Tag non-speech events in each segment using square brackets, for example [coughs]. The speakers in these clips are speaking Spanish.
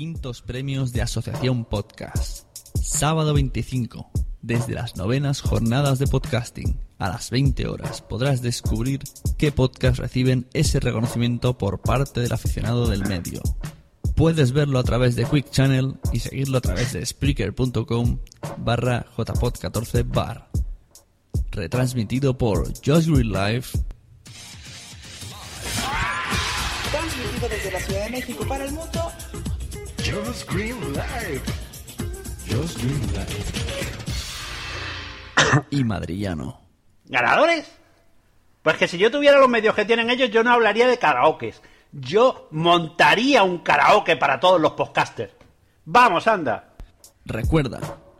Quintos premios de Asociación Podcast. Sábado 25, desde las novenas jornadas de podcasting. A las 20 horas podrás descubrir qué podcasts reciben ese reconocimiento por parte del aficionado del medio. Puedes verlo a través de Quick Channel y seguirlo a través de Spreaker.com barra jpod14 bar. Retransmitido por Just Green Life. Transmitido desde la Ciudad de México para el mundo. Just Green. Just Green Live. [coughs] y madrillano. ¿Ganadores? Pues que si yo tuviera los medios que tienen ellos, yo no hablaría de karaokes. Yo montaría un karaoke para todos los podcasters. Vamos, anda. Recuerda,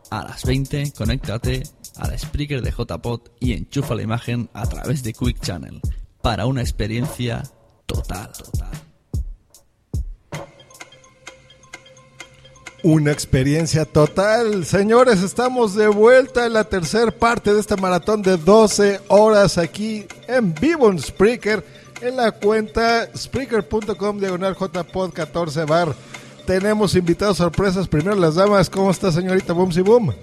a las 20 conéctate al speaker de JPod y enchufa la imagen a través de Quick Channel para una experiencia total. total. Una experiencia total. Señores, estamos de vuelta en la tercera parte de esta maratón de 12 horas aquí en vivo en Spreaker, en la cuenta spreaker.com diagonal jpod 14 bar. Tenemos invitados sorpresas. Primero las damas. ¿Cómo está señorita Boomsy Boom?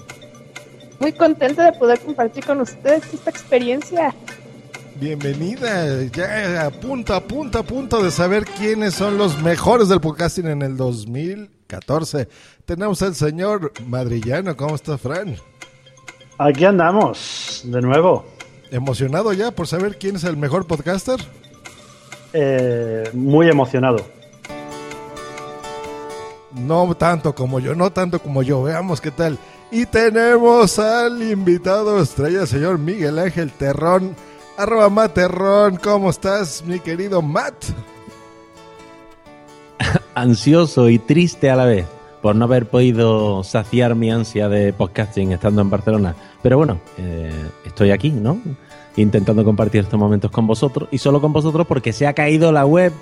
Muy contenta de poder compartir con ustedes esta experiencia. Bienvenida, ya a punto, a punto, a punto de saber quiénes son los mejores del podcasting en el 2014. Tenemos al señor Madrillano, ¿cómo está Fran? Aquí andamos, de nuevo. ¿Emocionado ya por saber quién es el mejor podcaster? Eh, muy emocionado. No tanto como yo, no tanto como yo, veamos qué tal. Y tenemos al invitado estrella, señor Miguel Ángel Terrón. Arroba Materrón, ¿cómo estás, mi querido Matt? Ansioso y triste a la vez por no haber podido saciar mi ansia de podcasting estando en Barcelona. Pero bueno, eh, estoy aquí, ¿no? Intentando compartir estos momentos con vosotros y solo con vosotros porque se ha caído la web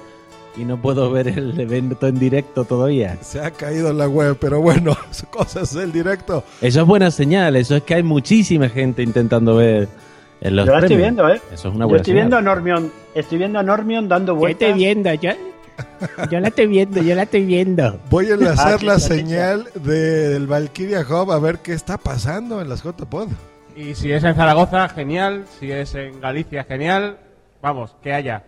y no puedo [laughs] ver el evento en directo todavía. Se ha caído la web, pero bueno, [laughs] cosas del directo. Eso es buena señal, eso es que hay muchísima gente intentando ver en los Yo la estoy viendo, ¿eh? Eso es una Yo buena estoy señal. viendo a Normion, estoy viendo a Normion dando Yo vueltas. estoy viendo, yo, yo la estoy viendo, yo la estoy viendo. Voy a enlazar Aquí la señal del Valkyria Hub a ver qué está pasando en las JPod. Y si es en Zaragoza, genial. Si es en Galicia, genial. Vamos, que haya.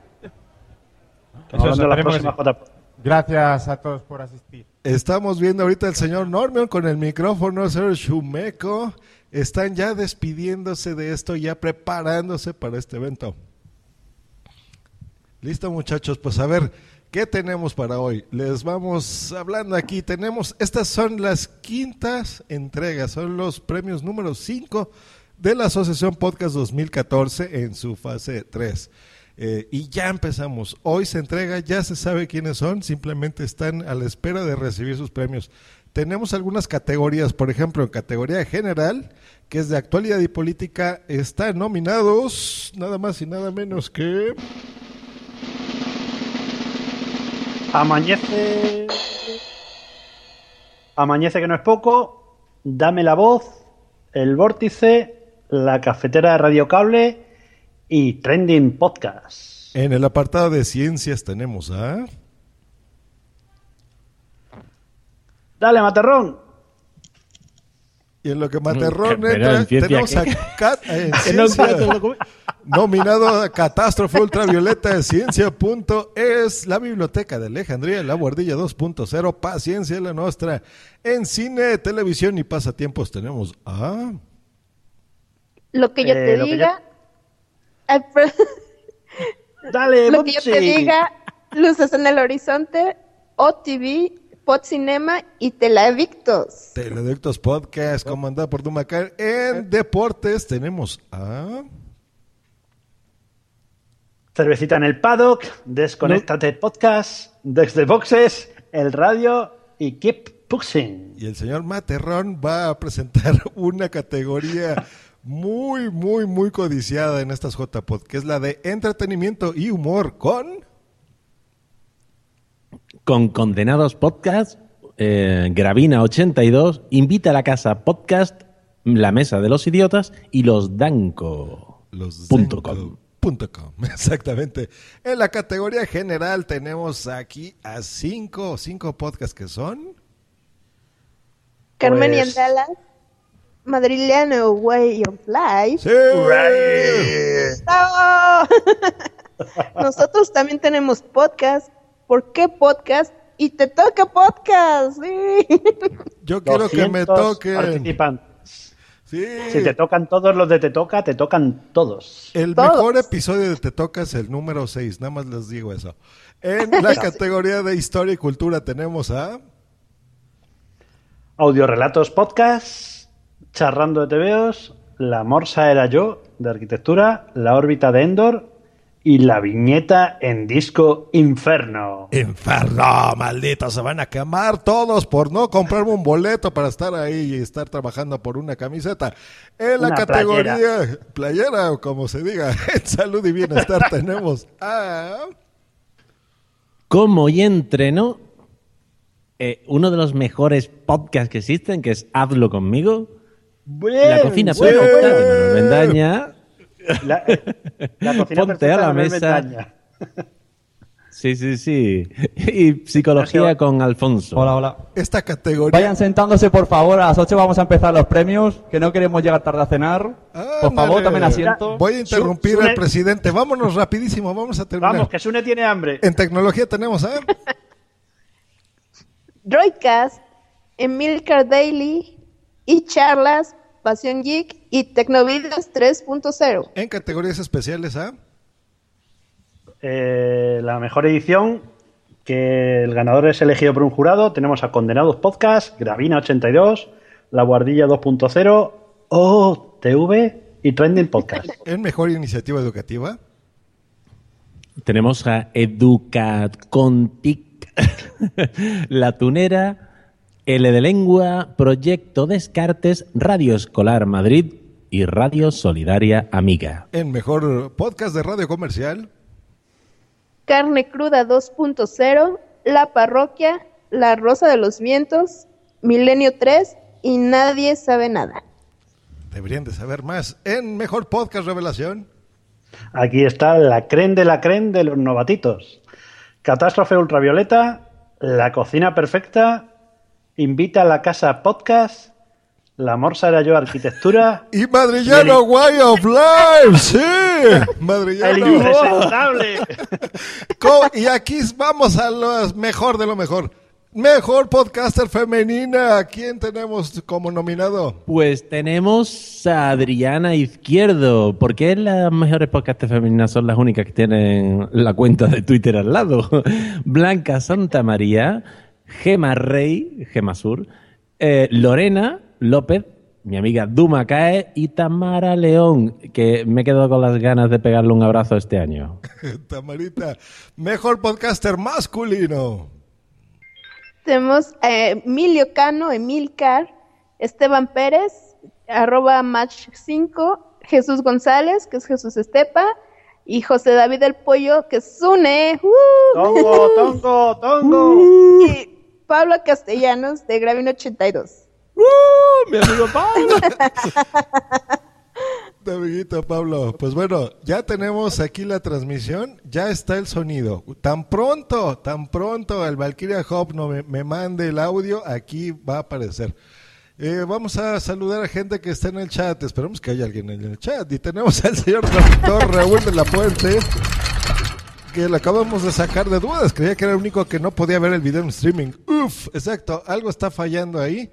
Hablando de la próxima. JPod. Gracias a todos por asistir. Estamos viendo ahorita al señor Normion con el micrófono, el señor Shumeko. Están ya despidiéndose de esto, ya preparándose para este evento. Listo, muchachos, pues a ver, ¿qué tenemos para hoy? Les vamos hablando aquí. Tenemos, estas son las quintas entregas, son los premios número 5 de la Asociación Podcast 2014 en su fase 3. Eh, y ya empezamos. Hoy se entrega, ya se sabe quiénes son, simplemente están a la espera de recibir sus premios. Tenemos algunas categorías, por ejemplo, en categoría general, que es de actualidad y política, están nominados nada más y nada menos que... Amanece. Amanece que no es poco. Dame la voz. El vórtice. La cafetera de Radio Cable. Y Trending Podcast. En el apartado de ciencias tenemos a... Dale, Materrón. Y en lo que Materrón entra, tenemos a. Cat- [laughs] en ciencia, nominado a Catástrofe Ultravioleta de Ciencia. Punto, es la Biblioteca de Alejandría, la Guardilla 2.0, Paciencia la nuestra. En cine, televisión y pasatiempos tenemos a... Lo que yo Eh, te diga. [laughs] Dale, lo que yo te diga. Luces en el horizonte. OTV. Podcinema y Teleadictos. Teledictos Podcast, comandado por Dumacar. En deportes tenemos a... Cervecita en el paddock. Desconéctate podcast. Desde boxes. el radio y keep pushing. Y el señor Materrón va a presentar [laughs] una categoría muy, muy, muy codiciada en estas JPod, que es la de entretenimiento y humor con... Con Condenados Podcast, eh, Gravina 82, Invita a la Casa Podcast, La Mesa de los Idiotas y Los Danco. Los Punto Zenco punto com. [laughs] Exactamente. En la categoría general tenemos aquí a cinco, cinco podcasts que son... Carmen y Pues- Andala, Madriliano Way of Life. ¡Sí! ¡Bravo! [laughs] Nosotros también tenemos podcast. ¿Por qué podcast? Y te toca podcast. Sí. Yo quiero que me 200 toquen. participantes. Sí. Si te tocan todos los de Te Toca, te tocan todos. El Todos. mejor episodio de Te Toca es el número 6, nada más les digo eso. En la categoría de historia y cultura tenemos a... Audiorelatos Podcast, Charrando de TVOs, La Morsa era yo, de arquitectura, La órbita de Endor y la viñeta en disco Inferno. Inferno, maldito, se van a quemar todos por no comprarme un boleto para estar ahí y estar trabajando por una camiseta. En la Una categoría playera. o como se diga, [laughs] en salud y bienestar [laughs] tenemos a... Como y entreno, eh, uno de los mejores podcasts que existen, que es Hazlo conmigo. Bien, la cocina bien. perfecta de Manuel Mendaña. La, la [laughs] cocina Ponte a la mesa. Sí, sí, sí. Y psicología Gracias. con Alfonso. Hola, hola. Esta categoría... Vayan sentándose, por favor. A las 8 vamos a empezar los premios, que no queremos llegar tarde a cenar. Por favor, tomen asiento. Voy a interrumpir Sune- al presidente. Vámonos rapidísimo, vamos a terminar. Vamos, que Sune tiene hambre. En tecnología tenemos a... Droidcast, Emilcar Daily y charlas, Pasión Geek y Tecnovideos 3.0. En categorías especiales a... Eh, la mejor edición, que el ganador es elegido por un jurado. Tenemos a Condenados Podcast, Gravina 82, La Guardilla 2.0, OTV y Trending Podcast. [laughs] En mejor iniciativa educativa. Tenemos a Educatcontic, [laughs] La Tunera, L de Lengua, Proyecto Descartes, Radio Escolar Madrid y Radio Solidaria Amiga. En mejor podcast de radio comercial. Carne Cruda 2.0, La Parroquia, La Rosa de los Vientos, Milenio 3 y Nadie sabe nada. Deberían de saber más. En mejor podcast revelación. Aquí está la creen de la creen de los novatitos. Catástrofe ultravioleta, La cocina perfecta, Invita a la casa podcast, La morsa era yo arquitectura, Y Madrillano Way of Life. Sí. [laughs] El Madrillano. impresentable. [laughs] Co- Y aquí vamos a lo mejor de lo mejor. Mejor podcaster femenina. ¿Quién tenemos como nominado? Pues tenemos a Adriana Izquierdo. ¿Por qué las mejores podcasts femeninas son las únicas que tienen la cuenta de Twitter al lado? [laughs] Blanca Santa María, Gema Rey, Gema Sur, eh, Lorena López, mi amiga Duma Cae y Tamara León, que me he quedado con las ganas de pegarle un abrazo este año. [laughs] Tamarita. Mejor podcaster masculino. Tenemos a Emilio Cano, Emilcar, Esteban Pérez, arroba match 5, Jesús González, que es Jesús Estepa, y José David el Pollo, que es Zune. ¡uh! Tongo, [laughs] tongo, tongo. Y Pablo Castellanos, de Gravin 82. ¡Mi amigo Pablo! [laughs] Amiguito Pablo. Pues bueno, ya tenemos aquí la transmisión, ya está el sonido. Tan pronto, tan pronto el Valkyria Hub no me, me mande el audio, aquí va a aparecer. Eh, vamos a saludar a gente que está en el chat. Esperemos que haya alguien en el chat. Y tenemos al señor doctor Raúl de la Puente, que lo acabamos de sacar de dudas. Creía que era el único que no podía ver el video en streaming. Uf, exacto, algo está fallando ahí.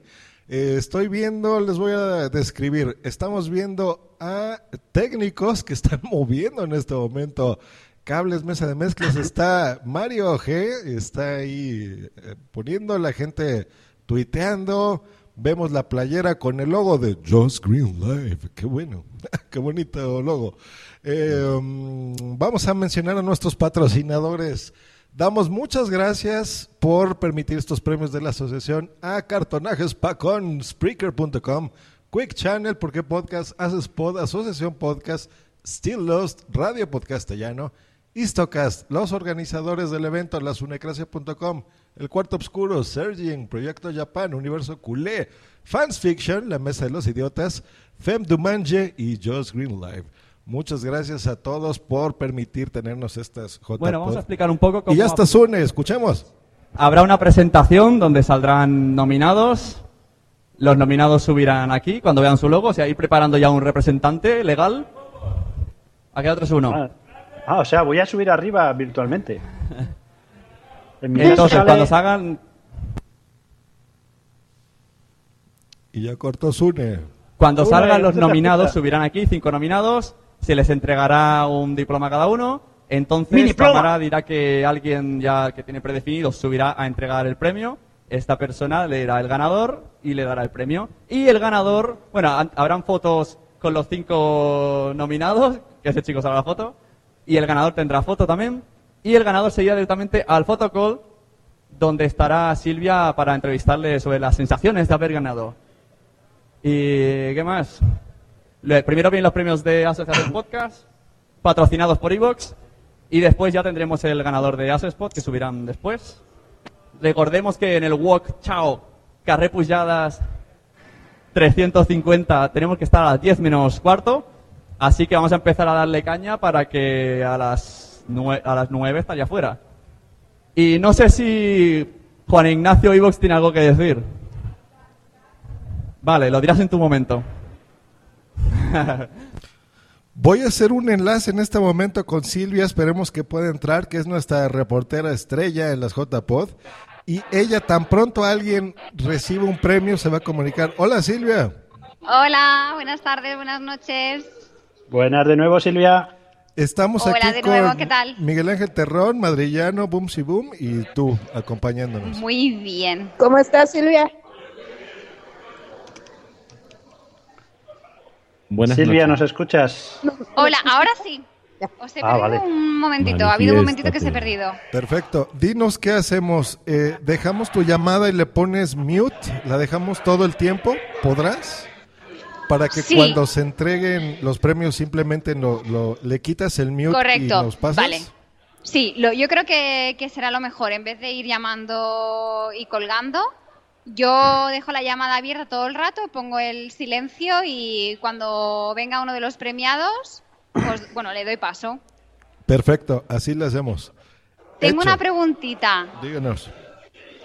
Eh, estoy viendo, les voy a describir. Estamos viendo a técnicos que están [laughs] moviendo en este momento cables, mesa de mezclas. Está Mario G, está ahí eh, poniendo la gente tuiteando. Vemos la playera con el logo de Just Green Live. Qué bueno, [laughs] qué bonito logo. Um, vamos a mencionar a nuestros patrocinadores Damos muchas gracias por permitir estos premios de la asociación a Cartonajes Pacón, Spreaker.com, Quick Channel, Porque Podcast, Haces Pod, Asociación Podcast, Still Lost, Radio Podcastellano, Istocast, los organizadores del evento, lasunecracia.com, El Cuarto Obscuro, Sergin, Proyecto Japan, Universo Culé, Fans Fiction, La Mesa de los Idiotas, Fem Dumange y Just Green Live. Muchas gracias a todos por permitir tenernos estas J Bueno, vamos a explicar un poco cómo... Y ya está Sune, escuchemos. Habrá una presentación donde saldrán nominados. Los nominados subirán aquí cuando vean su logo. O sea, ir preparando ya un representante legal. ¿A qué otro es uno? Ah, ah, o sea, voy a subir arriba virtualmente. [laughs] En Entonces, sale- cuando salgan, Y ya cortó Sune. cuando Una, salgan los nominados, subirán aquí cinco nominados. Se les entregará un diploma a cada uno. ¡Mi Entonces! Cámara dirá que alguien ya que tiene predefinido subirá a entregar el premio. Esta persona le dará el ganador y le dará el premio. Y el ganador, bueno, habrán fotos con los cinco nominados, que ese chico salga la foto. Y el ganador tendrá foto también. Y el ganador se irá directamente al photocall, donde estará Silvia para entrevistarle sobre las sensaciones de haber ganado. ¿Y qué más? Primero vienen los premios de Asociación [coughs] Podcast, patrocinados por Evox, y después ya tendremos el ganador de Asespot, que subirán después. Recordemos que en el Walk Chao, Carré Pujadas 350, tenemos que estar a las 10 menos cuarto, así que vamos a empezar a darle caña para que a las, a las 9 estaría fuera. Y no sé si Juan Ignacio Evox tiene algo que decir. Vale, lo dirás en tu momento. [laughs] Voy a hacer un enlace en este momento con Silvia, esperemos que pueda entrar, que es nuestra reportera estrella en las JPod. Y ella, tan pronto alguien recibe un premio, se va a comunicar. Hola Silvia. Hola, buenas tardes, buenas noches. Buenas de nuevo, Silvia. Estamos Hola aquí de con nuevo, ¿qué tal? Miguel Ángel Terrón, Madrillano, Boom Si Boom y tú acompañándonos. Muy bien. ¿Cómo estás, Silvia? Buenas Silvia, noches. ¿nos escuchas? Hola, ahora sí. Os he Ah, perdido vale. un momentito, ha habido un momentito que se he Manifiéstate. perdido. Perfecto. Dinos qué hacemos. Eh, ¿Dejamos tu llamada y le pones mute? ¿La dejamos todo el tiempo? ¿Podrás? Para que Sí. cuando se entreguen los premios simplemente lo, lo- le quitas el mute Correcto, y nos pasas. vale. Sí, lo, yo creo que, que será lo mejor. En vez de ir llamando y colgando, yo dejo la llamada abierta todo el rato, pongo el silencio y cuando venga uno de los premiados, pues [clears throat] bueno, le doy paso. Perfecto, así lo hacemos. Tengo Hecho. una preguntita. Díganos.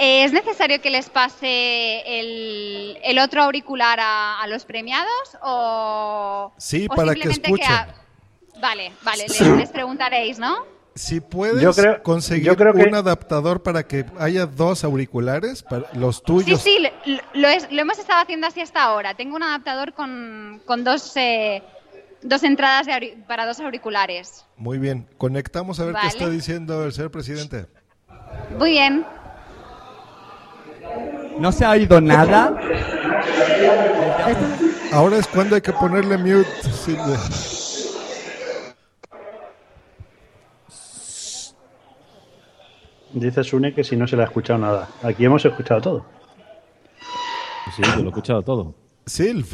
Eh, ¿Es necesario que les pase el, el otro auricular a, a los premiados o, Sí, o para que escuchen. Vale, vale, les, les preguntaréis, ¿no? Si puedes Yo creo- conseguir yo creo que- un adaptador para que haya dos auriculares, para los Sí, tuyos. sí, lo, lo es- lo hemos estado haciendo así hasta ahora. Tengo un adaptador con, con dos, eh, dos entradas de para dos auriculares. Muy bien, conectamos a ver Vale. qué está diciendo el señor presidente. Muy bien. No se ha oído nada. Ahora es cuando hay que ponerle mute. Silvia. Dice Sune que si no se le ha escuchado nada. Aquí hemos escuchado todo. Sí, yo lo he escuchado todo. Silv.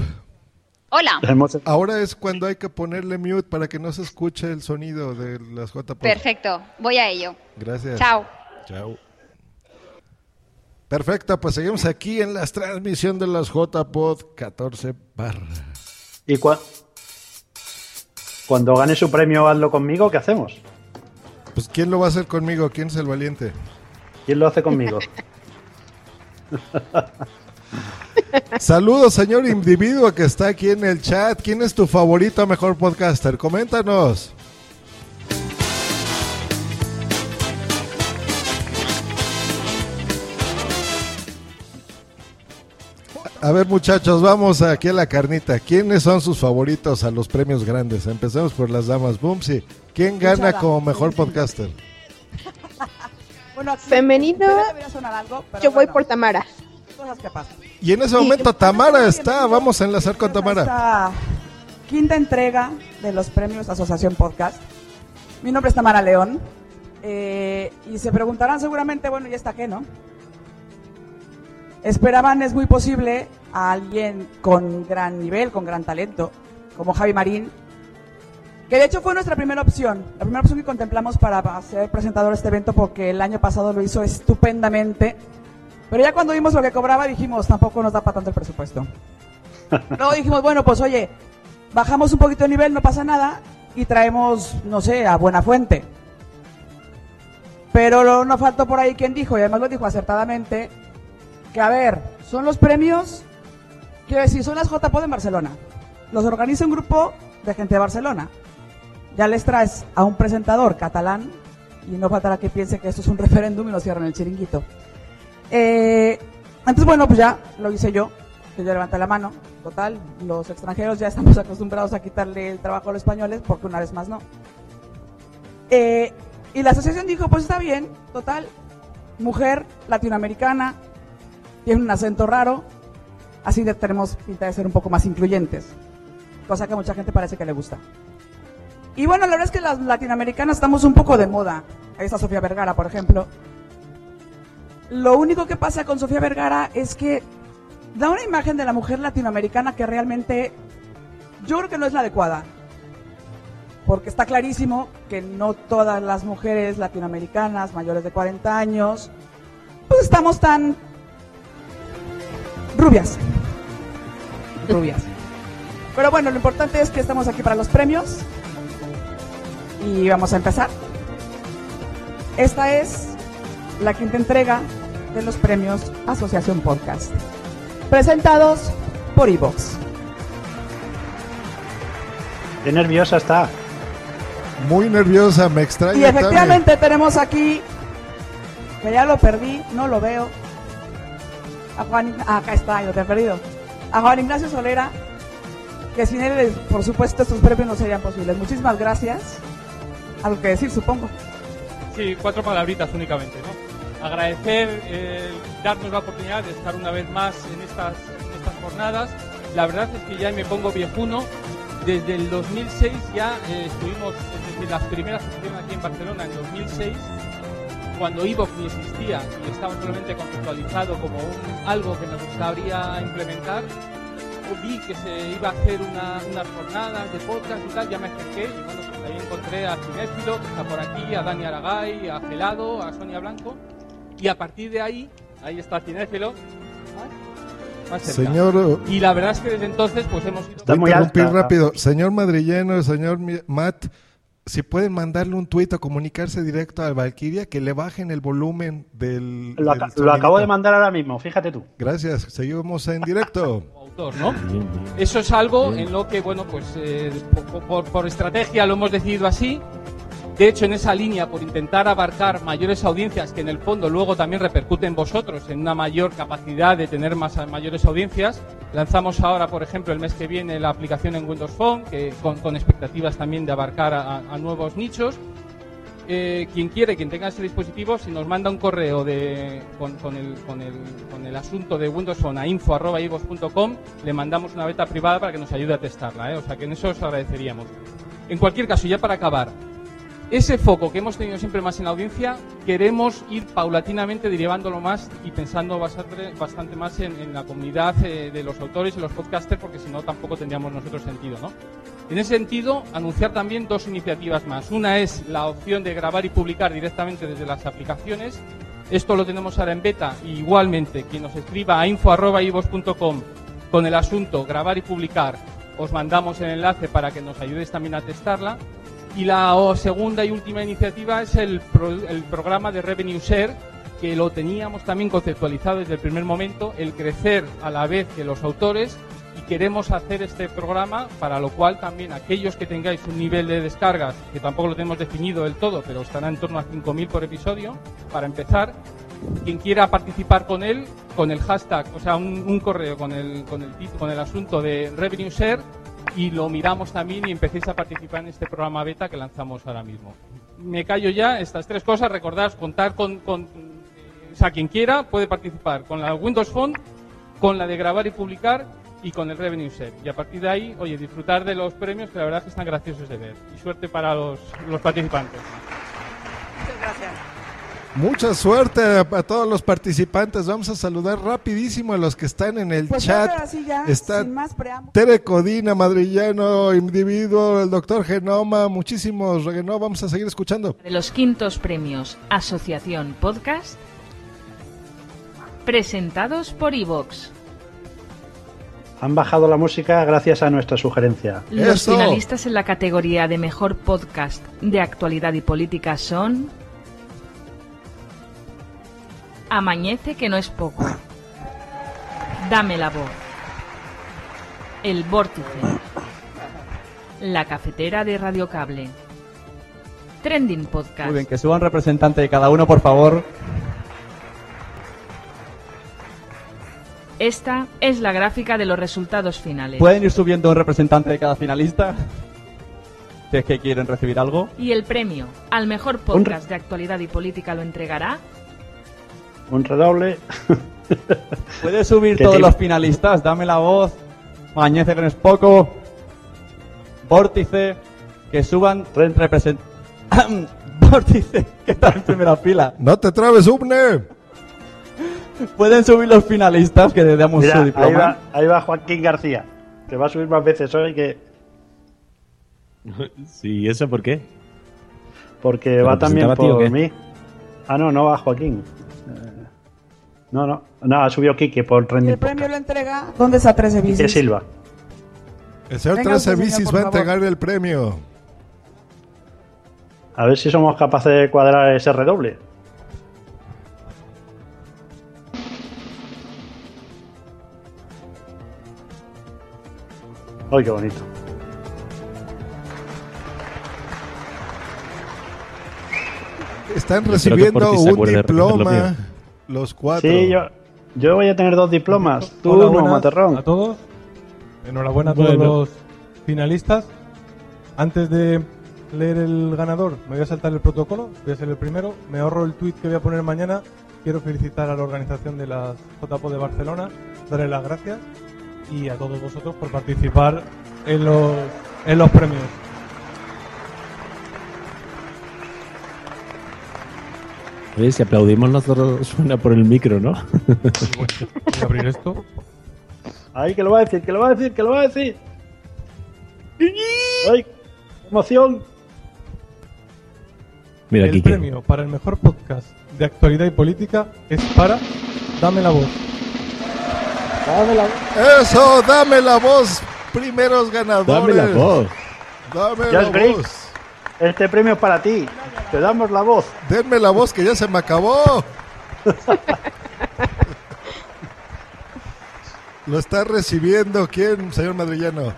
Hola. Ahora es cuando hay que ponerle mute para que no se escuche el sonido de las JPod. Perfecto. Voy a ello. Gracias. Chao. Chao. Perfecto, pues seguimos aquí en la transmisión de las JPod 14 barra. ¿Y cua- cuando gane su premio, hazlo conmigo? ¿Qué hacemos? Pues ¿quién lo va a hacer conmigo? ¿Quién es el valiente? ¿Quién lo hace conmigo? [laughs] Saludos, señor individuo que está aquí en el chat. ¿Quién es tu favorito mejor podcaster? Coméntanos. A ver, muchachos, vamos aquí a la carnita. ¿Quiénes son sus favoritos a los premios grandes? Empecemos por las damas. Bumsy, ¿quién gana como mejor podcaster? [laughs] Bueno, aquí Femenino, algo, yo voy por Tamara. cosas que pasan. Y en ese momento Tamara está. Vamos a enlazar con Tamara. Esta quinta entrega de los premios Asociación Podcast. Mi nombre es Tamara León. Eh, y se preguntarán seguramente, bueno, ¿y esta qué, no? Esperaban, es muy posible, a alguien con gran nivel, con gran talento, como Javi Marín, que de hecho fue nuestra primera opción, la primera opción que contemplamos para ser presentador de este evento porque el año pasado lo hizo estupendamente, pero ya cuando vimos lo que cobraba dijimos, tampoco nos da para tanto el presupuesto. [laughs] Luego dijimos, bueno, pues oye, bajamos un poquito de nivel, no pasa nada, y traemos, no sé, a Buena Fuente. Pero no faltó por ahí quien dijo, y además lo dijo acertadamente, que a ver, son los premios, quiero decir, son las JPO en Barcelona. Los organiza un grupo de gente de Barcelona. Ya les traes a un presentador catalán, y no faltará que piense que esto es un referéndum y nos cierran el chiringuito. Eh, entonces, bueno, pues ya lo hice yo, que yo levanté la mano. Total, los extranjeros ya estamos [laughs] acostumbrados a quitarle el trabajo a los españoles, porque una vez más no. Eh, y la asociación dijo, pues está bien, total, mujer latinoamericana, tiene un acento raro, así tenemos pinta de ser un poco más incluyentes, cosa que a mucha gente parece que le gusta. Y bueno, la verdad es que las latinoamericanas estamos un poco de moda. Ahí está Sofía Vergara, por ejemplo. Lo único que pasa con Sofía Vergara es que da una imagen de la mujer latinoamericana que realmente yo creo que no es la adecuada. Porque está clarísimo que no todas las mujeres latinoamericanas mayores de 40 años, pues estamos tan rubias. Rubias. Pero bueno, lo importante es que estamos aquí para los premios. Y vamos a empezar. Esta es la quinta entrega de los premios Asociación Podcast. Presentados por Evox. Qué nerviosa está. Muy nerviosa, me extraña. Y efectivamente tenemos aquí, que ya lo perdí, no lo veo. A Juan, ah, acá está, yo te Juan Ignacio Solera, que sin él, por supuesto, estos premios no serían posibles. Muchísimas gracias. Algo que decir, supongo. Sí, cuatro palabritas únicamente, ¿no? Agradecer eh, darnos la oportunidad de estar una vez más en estas, estas jornadas. La verdad es que ya me pongo viejuno. Desde el 2006 ya eh, estuvimos, desde las primeras que aquí en Barcelona en 2006, cuando Evox ni existía y estaba solamente conceptualizado como un- algo que nos gustaría implementar, vi que se iba a hacer una- unas jornadas de podcast y tal, ya me acerqué y bueno, pues ahí encontré a Cinéfilo, que está por aquí, a Dani Aragay, a Gelado, a Sonia Blanco y a partir de ahí, ahí está Cinéfilo. más cerca. Señor- Y la verdad es que desde entonces pues hemos ido... Voy a interrumpir rápido. Señor madrilleno, señor Matt, si pueden mandarle un tuit o comunicarse directo al Valkyria, que le bajen el volumen del. Lo, del lo acabo de mandar ahora mismo, fíjate tú. Gracias, seguimos en directo. [laughs] autor, ¿no? Eso es algo en lo que, bueno, pues eh, por, por- por estrategia lo hemos decidido así. De hecho, en esa línea, por intentar abarcar mayores audiencias, que en el fondo luego también repercuten en vosotros en una mayor capacidad de tener más mayores audiencias, lanzamos ahora, por ejemplo, el mes que viene la aplicación en Windows Phone, que con, expectativas también de abarcar a, nuevos nichos. Eh, quien quiere, quien tenga ese dispositivo, si nos manda un correo con el asunto de Windows Phone a info.ivos.com, le mandamos una beta privada para que nos ayude a testarla. ¿eh? O sea que en eso os agradeceríamos. En cualquier caso, ya para acabar, ese foco que hemos tenido siempre más en la audiencia, queremos ir paulatinamente derivándolo más y pensando bastante, más en, la comunidad eh, de los autores y los podcasters, porque si no tampoco tendríamos nosotros sentido, ¿no? En ese sentido, anunciar también dos iniciativas más. Una es la opción de grabar y publicar directamente desde las aplicaciones. Esto lo tenemos ahora en beta igualmente quien nos escriba a info.ivos.com con el asunto grabar y publicar, os mandamos el enlace para que nos ayudéis también a testarla. Y la segunda y última iniciativa es el, pro- el programa de Revenue Share, que lo teníamos también conceptualizado desde el primer momento, el crecer a la vez que los autores. Y queremos hacer este programa, para lo cual también aquellos que tengáis un nivel de descargas, que tampoco lo tenemos definido del todo, pero estará en torno a 5.000 por episodio, para empezar, quien quiera participar con él, con el hashtag, o sea, un, un correo con el, con, el, con el asunto de Revenue Share, y lo miramos también y empecéis a participar en este programa beta que lanzamos ahora mismo. Me callo ya, estas tres cosas, recordad contar con, con o sea, quien quiera puede participar con la Windows Phone, con la de grabar y publicar y con el Revenue Share. Y a partir de ahí, oye, disfrutar de los premios que la verdad es que están graciosos de ver. Y suerte para los participantes. Muchas gracias. Mucha suerte a, a todos los participantes. Vamos a saludar rapidísimo a los que están en el Pues chat. ya, Está sin más preámbulos. Tere Codina, Madrillano, Individuo, el doctor Genoma, muchísimos. No, vamos a seguir escuchando. de los quintos premios Asociación Podcast, presentados por Evox. Han bajado la música gracias a nuestra sugerencia. Los finalistas en la categoría de mejor podcast de actualidad y política son. Amañece que no es poco. Dame la voz. El vórtice. La cafetera de Radio Cable. Trending Podcast. Muy bien, que suban representante de cada uno, por favor. Esta es la gráfica de los resultados finales. ¿Pueden ir subiendo un representante de cada finalista? Si es que quieren recibir algo. Y el premio al mejor podcast de actualidad y política lo entregará Un redoble. [laughs] ¿Puedes subir todos te- los finalistas? Dame la voz. Mañece que no es poco. Vórtice. Que suban represent... [coughs] Vórtice, que está en primera fila. No te trabes, Ubne. ¿Pueden subir los finalistas que le damos Mira, su ahí diploma? va, ahí va Joaquín García, que va a subir más veces hoy que... [laughs] Sí, ¿eso por qué? Porque ¿Pero va también por mí. Ah, no, no va Joaquín. No, no. No, ha subido Kike por Trending el premio lo entrega. ¿Dónde está 13 Quique bicis? Silva. El señor Venga Trece usted, señor, Bicis por va a entregar el premio. A ver si somos capaces de cuadrar ese redoble. ¡Ay, qué bonito! Están recibiendo un diploma. Los cuatro. Sí, yo, yo voy a tener dos diplomas. Tú Hola, buenas Materrón. A todos. Enhorabuena a todos Bueno. los finalistas. Antes de leer el ganador, me voy a saltar el protocolo. Voy a ser el primero. Me ahorro el tweet que voy a poner mañana. Quiero felicitar a la organización de las JPO de Barcelona, darle las gracias y a todos vosotros por participar en los, en los premios. Oye, si aplaudimos nosotros suena por el micro, ¿no? Voy a abrir esto. Ay, que lo va a decir, que lo va a decir, que lo va a decir. ¡Ay! ¡Emoción! Mira, el Quique. premio para el mejor podcast de actualidad y política es para Dame la voz. Dame la Eso, dame la voz. Primeros ganadores. Dame la voz. Dame la voz. Este premio es para ti. Te damos la voz. Denme la voz que ya se me acabó. [laughs] Lo está recibiendo quién, señor madrillano.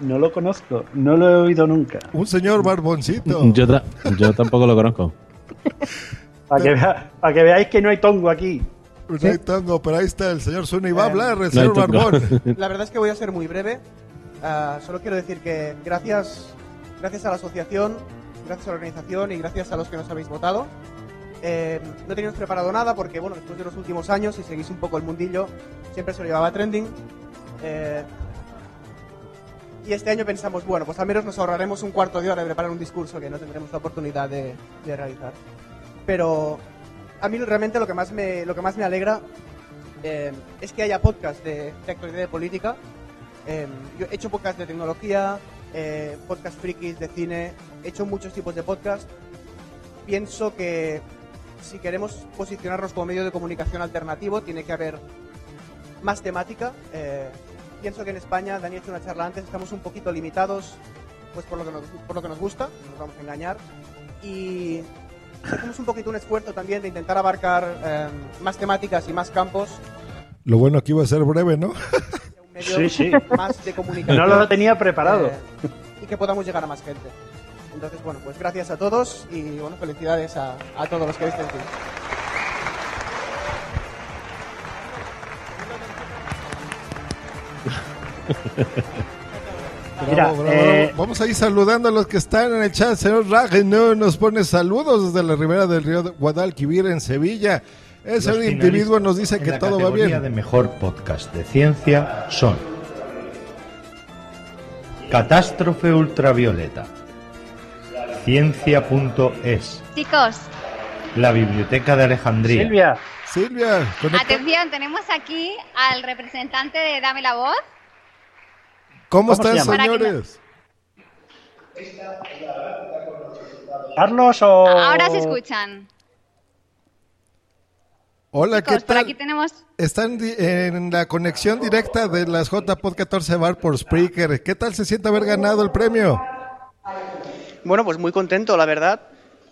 No lo conozco, no lo he oído nunca. Un señor barboncito. Yo, yo tampoco lo conozco. [laughs] Para que, vea- para que veáis que no hay tongo aquí. No hay tango, pero ahí está el señor Zuna y va a hablar, el No hay señor tongo. Barbón. [laughs] La verdad es que voy a ser muy breve. Ah, solo quiero decir que gracias, gracias a la asociación, gracias a la organización y gracias a los que nos habéis votado. Eh, no teníamos preparado nada porque, bueno, después de los últimos años, si seguís un poco el mundillo, siempre se lo llevaba trending. Eh, y este año pensamos, bueno, pues al menos nos ahorraremos un cuarto de hora de preparar un discurso que no tendremos la oportunidad de, de realizar. Pero a mí realmente lo que más me, lo que más me alegra eh, es que haya podcast de, de actualidad de política. Eh, yo he hecho podcast de tecnología, eh, podcast frikis de cine, he hecho muchos tipos de podcast. Pienso que si queremos posicionarnos como medio de comunicación alternativo, tiene que haber más temática. Eh, pienso que en España, Dani ha hecho una charla antes, estamos un poquito limitados pues por lo que nos, por lo que nos gusta, no nos vamos a engañar. Y hacemos un poquito un esfuerzo también de intentar abarcar eh, más temáticas y más campos Lo bueno aquí iba a ser breve, ¿no? [laughs] medio Sí, sí. más de comunicación. No lo tenía preparado. eh, y que podamos llegar a más gente. Entonces, bueno, pues gracias a todos y bueno, felicidades a, a todos los que estéis aquí. Mira, Bravo, bravo, eh, bravo. Vamos a ir saludando a los que están en el chat. Señor no nos pone saludos desde la ribera del río Guadalquivir en Sevilla. Ese Los individuo nos dice que la todo va categoría bien. de mejor podcast de ciencia son Catástrofe Ultravioleta, Ciencia.es, Chicos, La Biblioteca de Alejandría. Silvia. Silvia, conecta- Atención, tenemos aquí al representante de Dame la Voz. ¿cómo, ¿Cómo se están, no- señores? ¿Carlos o...? Ahora se escuchan. Hola, ¿qué Chicos, por tal? aquí tenemos... Están en la conexión directa de las JPod 14 Bar por Spreaker. ¿Qué tal se siente haber ganado el premio? Bueno, pues muy contento, la verdad.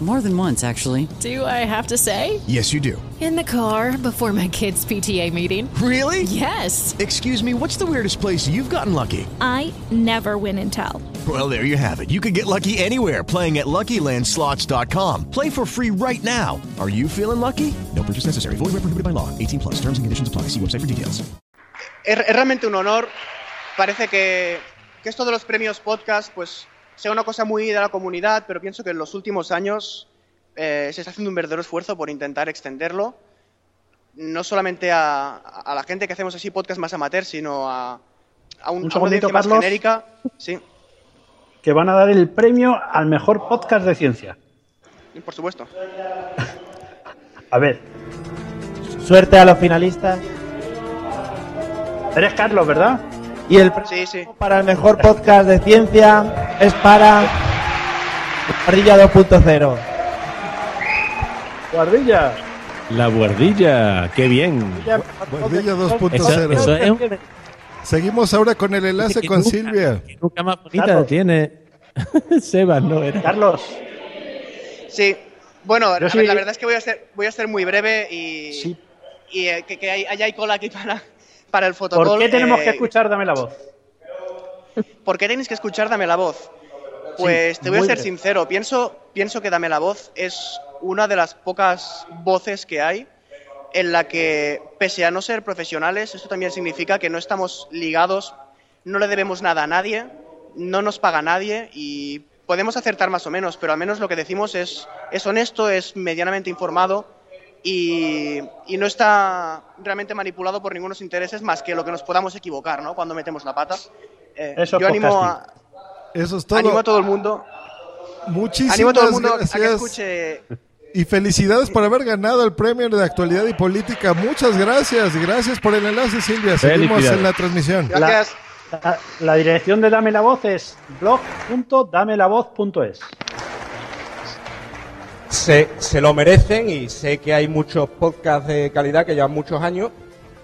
More than once, actually. Do I have to say? Yes, you do. In the car before my kids' PTA meeting. Really? Yes. Excuse me, what's the weirdest place you've gotten lucky? I never win and tell. Well, there you have it. You can get lucky anywhere playing at LuckyLandSlots.com. Play for free right now. Are you feeling lucky? No purchase necessary. Void where prohibited by law. 18 plus. Terms and conditions apply. See website for details. es, es realmente un honor. Parece que, que esto de los premios podcast, pues, sea una cosa muy de la comunidad, pero pienso que en los últimos años eh, se está haciendo un verdadero esfuerzo por intentar extenderlo, no solamente a, a la gente que hacemos así podcast más amateur, sino a, a, un, Un a una segundito, audiencia más Carlos. genérica. Sí, Que van a dar el premio al mejor podcast de ciencia. y por supuesto. [laughs] A ver, Suerte a los finalistas. eres Carlos, ¿verdad? Y el premio Sí, sí. para el mejor podcast de ciencia es para Guardilla 2.0. Guardilla. La guardilla, qué bien. Guardilla Eso, 2.0. eso es un- Seguimos ahora con el enlace que con nunca- Silvia. que nunca más bonita Carlos. tiene. [laughs] Sebas, no era. Carlos, Sí, bueno, a ver, la verdad es que voy a ser, voy a ser muy breve y, y eh, que, que hay cola aquí para, para el fotocall. ¿por qué tenemos eh, que escuchar Dame la voz? ¿Por qué tenéis que escuchar Dame la Voz? Pues Sí, te voy a ser breve. sincero, pienso, pienso que Dame la Voz es una de las pocas voces que hay en la que, pese a no ser profesionales, esto también significa que no estamos ligados, no le debemos nada a nadie, no nos paga nadie y podemos acertar más o menos, pero al menos lo que decimos es, es honesto, es medianamente informado y, y no está realmente manipulado por ningunos intereses más que lo que nos podamos equivocar, ¿no? Cuando metemos la pata. Eh, Eso es yo animo a. Eso es todo. animo a todo el mundo, Muchísimas animo a todo el mundo a que gracias. escuche. Y felicidades por haber ganado el premio de actualidad y política. Muchas gracias. Gracias por el enlace, Silvia. Seguimos en la transmisión. Gracias. La, la dirección de Dame la Voz es blog.damelavoz.es. se, se lo merecen y sé que hay muchos podcasts de calidad que llevan muchos años.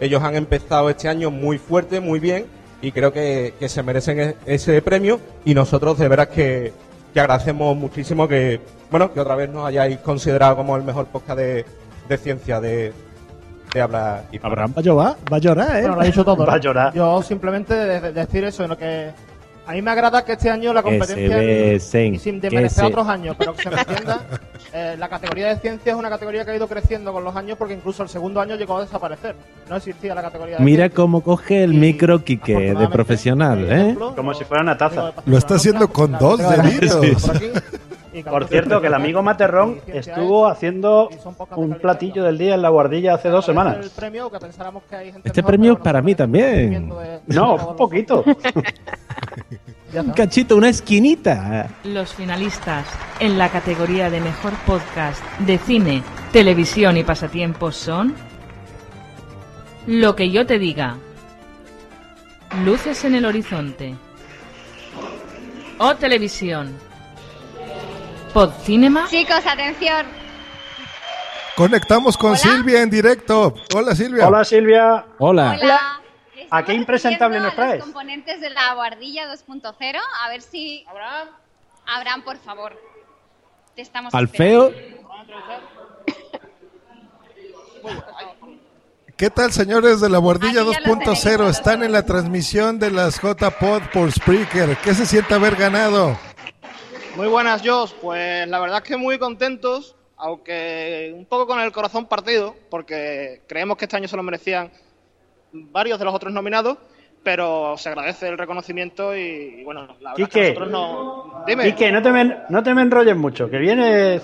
Ellos han empezado este año muy fuerte, muy bien y creo que, que se merecen e- ese premio y nosotros de veras que, que agradecemos muchísimo que, bueno, que otra vez nos hayáis considerado como el mejor podcast de, de ciencia de, de habla hispana. Abraham va a llorar, va a llorar, ¿eh? Bueno, lo ha dicho todo. Va a llorar. Yo simplemente de- de- decir eso, en lo que a mí me agrada que este año la competencia y sin desmerecer otros años, pero que se [laughs] me entienda, eh, la categoría de ciencia es una categoría que ha ido creciendo con los años porque incluso el segundo año llegó a desaparecer. No existía la categoría de Mira ciencia. cómo coge el micro Quique de profesional, ¿eh? ejemplo, Como si fuera una taza. Lo está haciendo con dos deditos. Por cierto, que el amigo Materrón estuvo haciendo un platillo del día en la guardilla hace dos semanas. Este premio es para mí también. No, un poquito. [laughs] Un cachito, una esquinita. Los finalistas en la categoría de mejor podcast de cine, televisión y pasatiempos son Lo que yo te diga, Luces en el horizonte, O televisión, Podcinema Chicos, atención. Conectamos con Silvia en directo. Hola, Silvia. Hola Silvia. Hola. Hola. ¿A qué impresentable nos traes? Los componentes de la guardilla 2.0, a ver si. Abraham. Abraham, por favor. Te estamos Al feo. ¿Qué tal, señores de la los 2.0? tenéis. Están en la transmisión de las J-Pod por Spreaker. ¿Qué se siente haber ganado? Muy buenas, Jos. Pues la verdad es que muy contentos, aunque un poco con el corazón partido, porque creemos que este año se lo merecían varios de los otros nominados, pero se agradece el reconocimiento y, y bueno, la verdad es que nosotros no... Dime, Quique, no te, me, no te me enrolles mucho, que viene...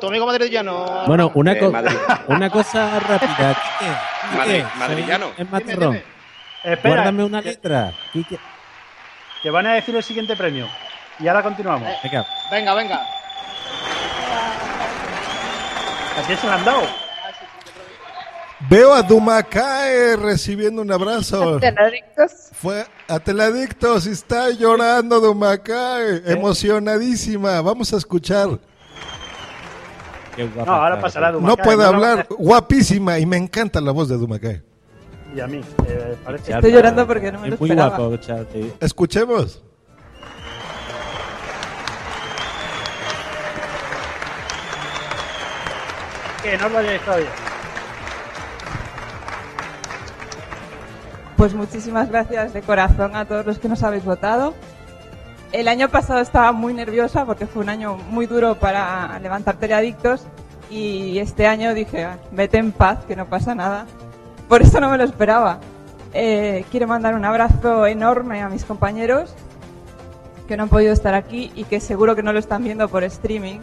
tu amigo madridano... Bueno, una, Eh, co- Madrid. [laughs] una cosa rápida. Quique, Quique, Madrid- madrillano. Espera, Guárdame una letra. Quique. que van a decir el siguiente premio. Y ahora continuamos. Venga. Venga, venga. ¿A quién se lo han dado? Veo a Dumacae recibiendo un abrazo. Teladictos. Fue a Teladictos y está llorando Dumacae, ¿Eh? emocionadísima. Vamos a escuchar. No, ahora pasará No Dumacae, puede la- hablar, guapísima y me encanta la voz de Dumacae. Y a mí, eh, parece... Estoy llorando porque no me lo Es muy esperaba. guapo, Charlie. Escuchemos. Que no lo hayáis todavía. Pues muchísimas gracias de corazón a todos los que nos habéis votado. El año pasado estaba muy nerviosa porque fue un año muy duro para levantar teleadictos y este año dije, "Ah, vete en paz, que no pasa nada. Por eso no me lo esperaba. Eh, quiero mandar un abrazo enorme a mis compañeros que no han podido estar aquí y que seguro que no lo están viendo por streaming,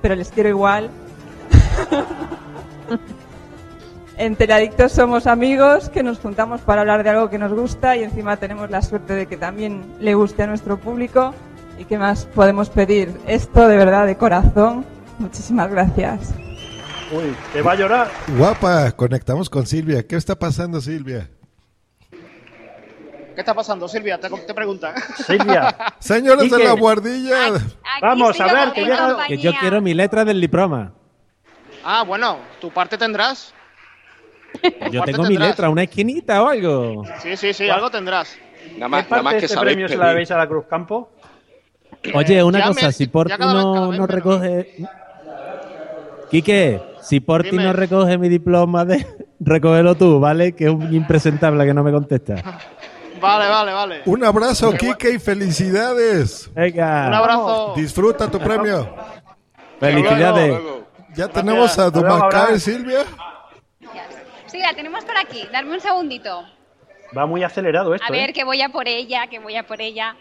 pero les quiero igual. [laughs] En Teleadictos somos amigos que nos juntamos para hablar de algo que nos gusta y encima tenemos la suerte de que también le guste a nuestro público. ¿Y qué más podemos pedir? Esto de verdad de corazón. Muchísimas gracias. Uy, te va a llorar. Guapa, conectamos con Silvia. ¿Qué está pasando, Silvia? ¿Qué está pasando, Silvia? Te, te preguntan. Silvia. Señores de la guardilla. Vamos a ver, que llega... Que yo quiero mi letra del diploma. Ah, bueno, tu parte tendrás. Yo parte tengo mi letra, una esquinita o algo. Sí, sí, sí, algo tendrás. ¿Qué parte de este premio se la debéis a la Cruz Campo? Oye, una ya cosa, me- si Porti no, vez no recoge... Quique, si Porti Dime. no recoge mi diploma, de... [laughs] recógelo tú, ¿vale? Que es un impresentable que no me contesta. Vale, vale, vale. Un abrazo, Kike, y felicidades. Venga. Un abrazo. Disfruta tu premio. Felicidades. Ya tenemos a Dumacae, Abraham. Silvia. Sí, la tenemos por aquí. Darme un segundito. Va muy acelerado esto, A ver, ¿eh? que voy a por ella, que voy a por ella.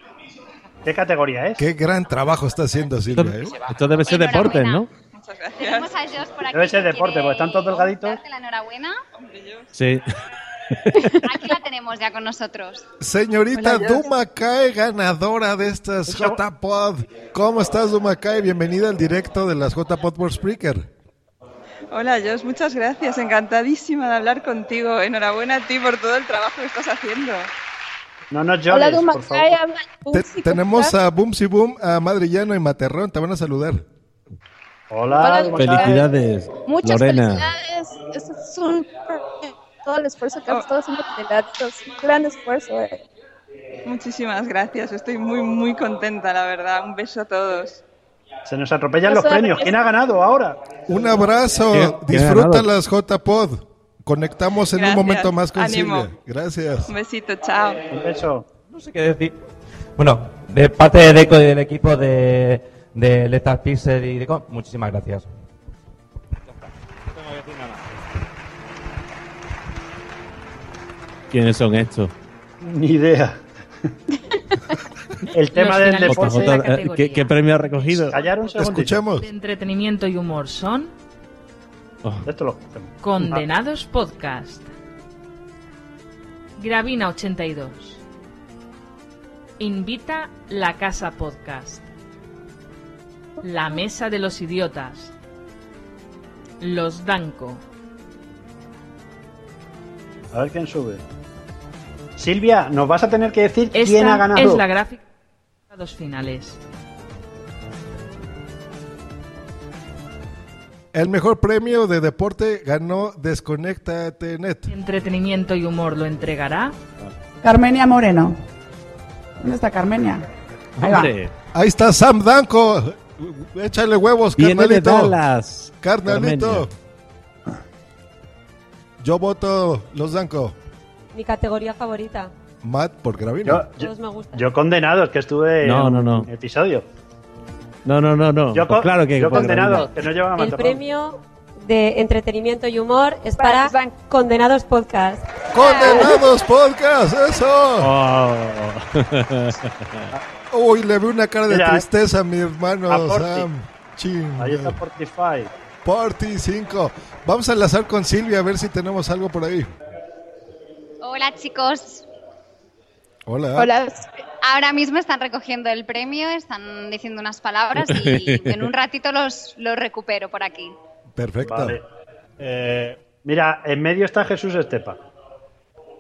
¿Qué categoría es? Qué gran trabajo está haciendo Silvia. ¿eh? Esto debe ser deportes, ¿no? Tenemos a Josh por aquí. Debe ser deporte, porque están todos delgaditos. la enhorabuena. Sí. Aquí la tenemos ya con nosotros. Señorita Hola. Dumacae, ganadora de estas J-Pod. ¿Cómo estás, Dumacae? Bienvenida al directo de las J-Pod por Spreaker. Hola, Jos, muchas gracias. Encantadísima de hablar contigo. Enhorabuena a ti por todo el trabajo que estás haciendo. No Hola, llores, por favor. Dumacae. habla Te- Bumsy, ¿cómo tenemos a Bumsy Boom, a Madrillano y Materrón. Te van a saludar. Hola, Hola. Felicidades, Muchas Lorena. felicidades. Es un todo el esfuerzo que has estado haciendo Teleadictos. Un gran esfuerzo. eh. Muchísimas gracias. Estoy muy, muy contenta, la verdad. Un beso a todos. Se nos atropellan los premios. ¿Quién ha ganado ahora? Un abrazo. ¿Quién- quién ha Disfruta las J-Pod. Conectamos en Gracias. un momento más con Ánimo. Silvia. Gracias. Un besito, chao. Un beso. No sé qué decir. Bueno, de parte de Deco y del equipo de, de Lethal Pixel y Deco, muchísimas gracias. ¿Quiénes son estos? Ni idea. El tema Los del deporte. de la eh, ¿qué, qué premio ha recogido? Callar un. Escuchemos. De entretenimiento y humor son Oh, Esto lo escuchamos. Condenados Podcast. Gravina 82. Invita la Casa Podcast. La Mesa de los Idiotas. Los Danco. A ver quién sube. Silvia, nos vas a tener que decir Esta quién ha ganado. es la gráfica de los finales. El mejor premio de deporte ganó Desconectate Net. Entretenimiento y humor lo entregará Carmenia Moreno. ¿Dónde está Carmenia? Ahí. Hombre, Ahí está Sam Danco. Échale huevos, viene de carnalito. Dallas. Carnalito. Yo voto Los Danco. Mi categoría favorita. Matt por Gravino. Yo, yo, Todos me gustan. yo condenado, es que estuve No, en no, no. episodio. No, no, no, no. Yo, Pues claro que yo por condenado, Gravina. que no llevaba El premio de entretenimiento y humor es para Condenados Podcast. ¡Condenados Podcast! ¡Eso! Oh. Uy, le veo una cara de Mira, tristeza a mi hermano a. Sam. Chin. Ahí está Fortify. Porti 5. Vamos a enlazar con Silvia a ver si tenemos algo por ahí. Hola chicos. Hola. Hola. Ahora mismo están recogiendo el premio, están diciendo unas palabras y [laughs] en un ratito los, los recupero por aquí. Perfecto. Vale. Eh, mira, en medio está Jesús Estepa.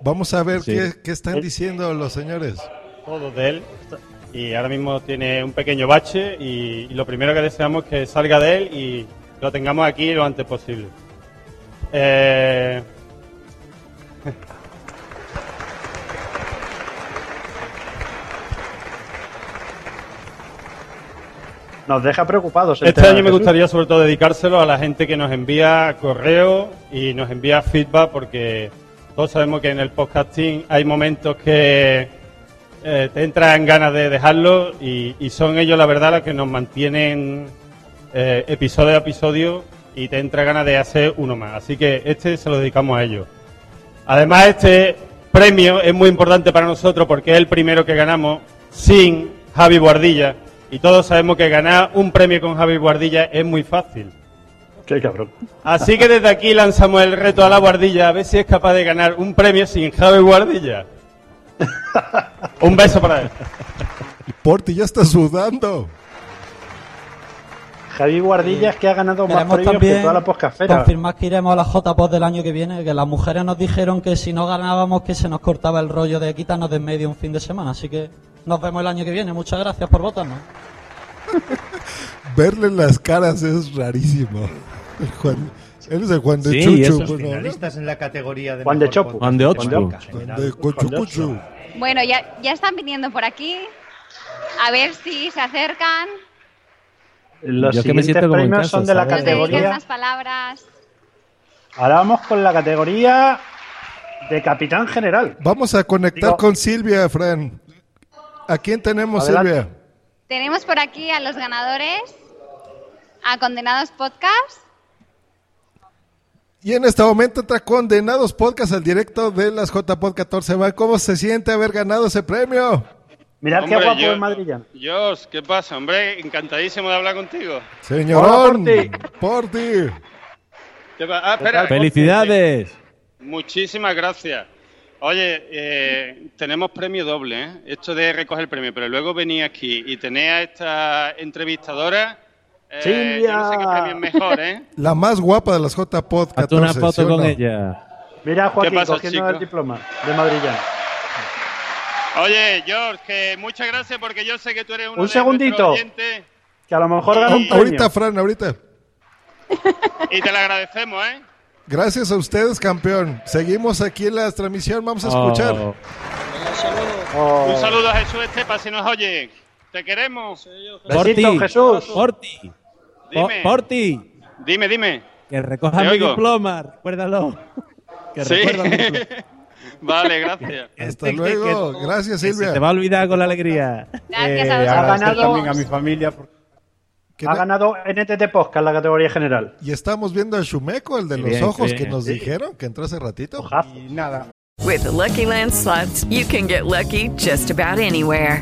Vamos a ver Sí. qué, qué están Eh. diciendo los señores. todo de él y ahora mismo tiene un pequeño bache y, y lo primero que deseamos es que salga de él y lo tengamos aquí lo antes posible. Eh, Nos deja preocupados. el este año me Jesús. gustaría sobre todo dedicárselo a la gente que nos envía correo y nos envía feedback porque todos sabemos que en el podcasting hay momentos que eh, te entran ganas de dejarlo y, y son ellos la verdad los que nos mantienen eh, episodio a episodio y te entra ganas de hacer uno más. Así que este se lo dedicamos a ellos. Además este premio es muy importante para nosotros porque es el primero que ganamos sin Javi Guardilla y todos sabemos que ganar un premio con Javi Guardilla es muy fácil. Qué cabrón. Así que desde aquí lanzamos el reto a la Guardilla a ver si es capaz de ganar un premio sin Javi Guardilla. [laughs] un beso para él. Porti ya está sudando. Javi Guardilla es que ha ganado más premios que también toda la poscafera. confirmar que iremos a la JPOD del año que viene, que las mujeres nos dijeron que si no ganábamos que se nos cortaba el rollo de quitarnos de en medio un fin de semana, así que nos vemos el año que viene. Muchas gracias por votarnos. [laughs] Verle las caras es rarísimo. Juan, él es el Juan de Sí, Chuchu. eso. pues, ¿no? Finalistas en la categoría de Juan de podcast Juan de Ocho. Juan de. Bueno, ya, ya están viniendo por aquí. A ver si se acercan. Los Yo que me siguientes como en premios casa, son de la ¿sabes? Dediquen categoría. palabras. Ahora vamos con la categoría de capitán general. Vamos a conectar Digo- con Silvia, Fran. ¿A quién tenemos, Adelante. Silvia? Tenemos por aquí a los ganadores, a Condenados Podcast. Y en este momento entra Condenados Podcast al directo de las JPod 14. Va, ¿Cómo se siente haber ganado ese premio? Mirad qué Hombre, guapo yo- es madrillano. Jos, ¿qué pasa, hombre? Encantadísimo de hablar contigo. Señorón. ¿Qué pa- ah, espera. ¡Felicidades! Muchísimas gracias. Oye, eh, tenemos premio doble, ¿eh? Esto de recoger el premio, pero luego venía aquí y tenía a esta entrevistadora. eh. Yo no sé qué premio es mejor, ¿eh? [laughs] La más guapa de las JPod 14. Hazte una foto ¿sí o con no? ella. Mira Joaquín ¿Qué pasa, cogiendo chico? el diploma de madrillano. Oye, George, que muchas gracias porque yo sé que tú eres uno Un de segundito. Que a lo mejor gana un premio. Ahorita, Fran, ahorita. y te lo agradecemos, ¿eh? Gracias a ustedes, campeón. Seguimos aquí en la transmisión. Vamos a escuchar. Oh. Oh. Un saludo a Jesús Estepa si nos oye. Te queremos. Porti, Jesús. Porti, Dime. Po- Porti, Dime, dime. que recoja mi oigo. diploma, recuérdalo. Que Sí. recuerda mi diploma. [laughs] vale, gracias. [laughs] Hasta luego. que- Gracias, que se Silvia. te va a olvidar con la alegría. Gracias Eh, a ha vosotros. ganado- chicos. también a mi familia. por- Que Ha ganado NTT Podcast la categoría general. Y estamos viendo a Shumeko, el de los bien, ojos qué que bien. nos dijeron que entró hace ratito. Ojazo. Y nada. With the Lucky Land slots, you can get lucky just about anywhere.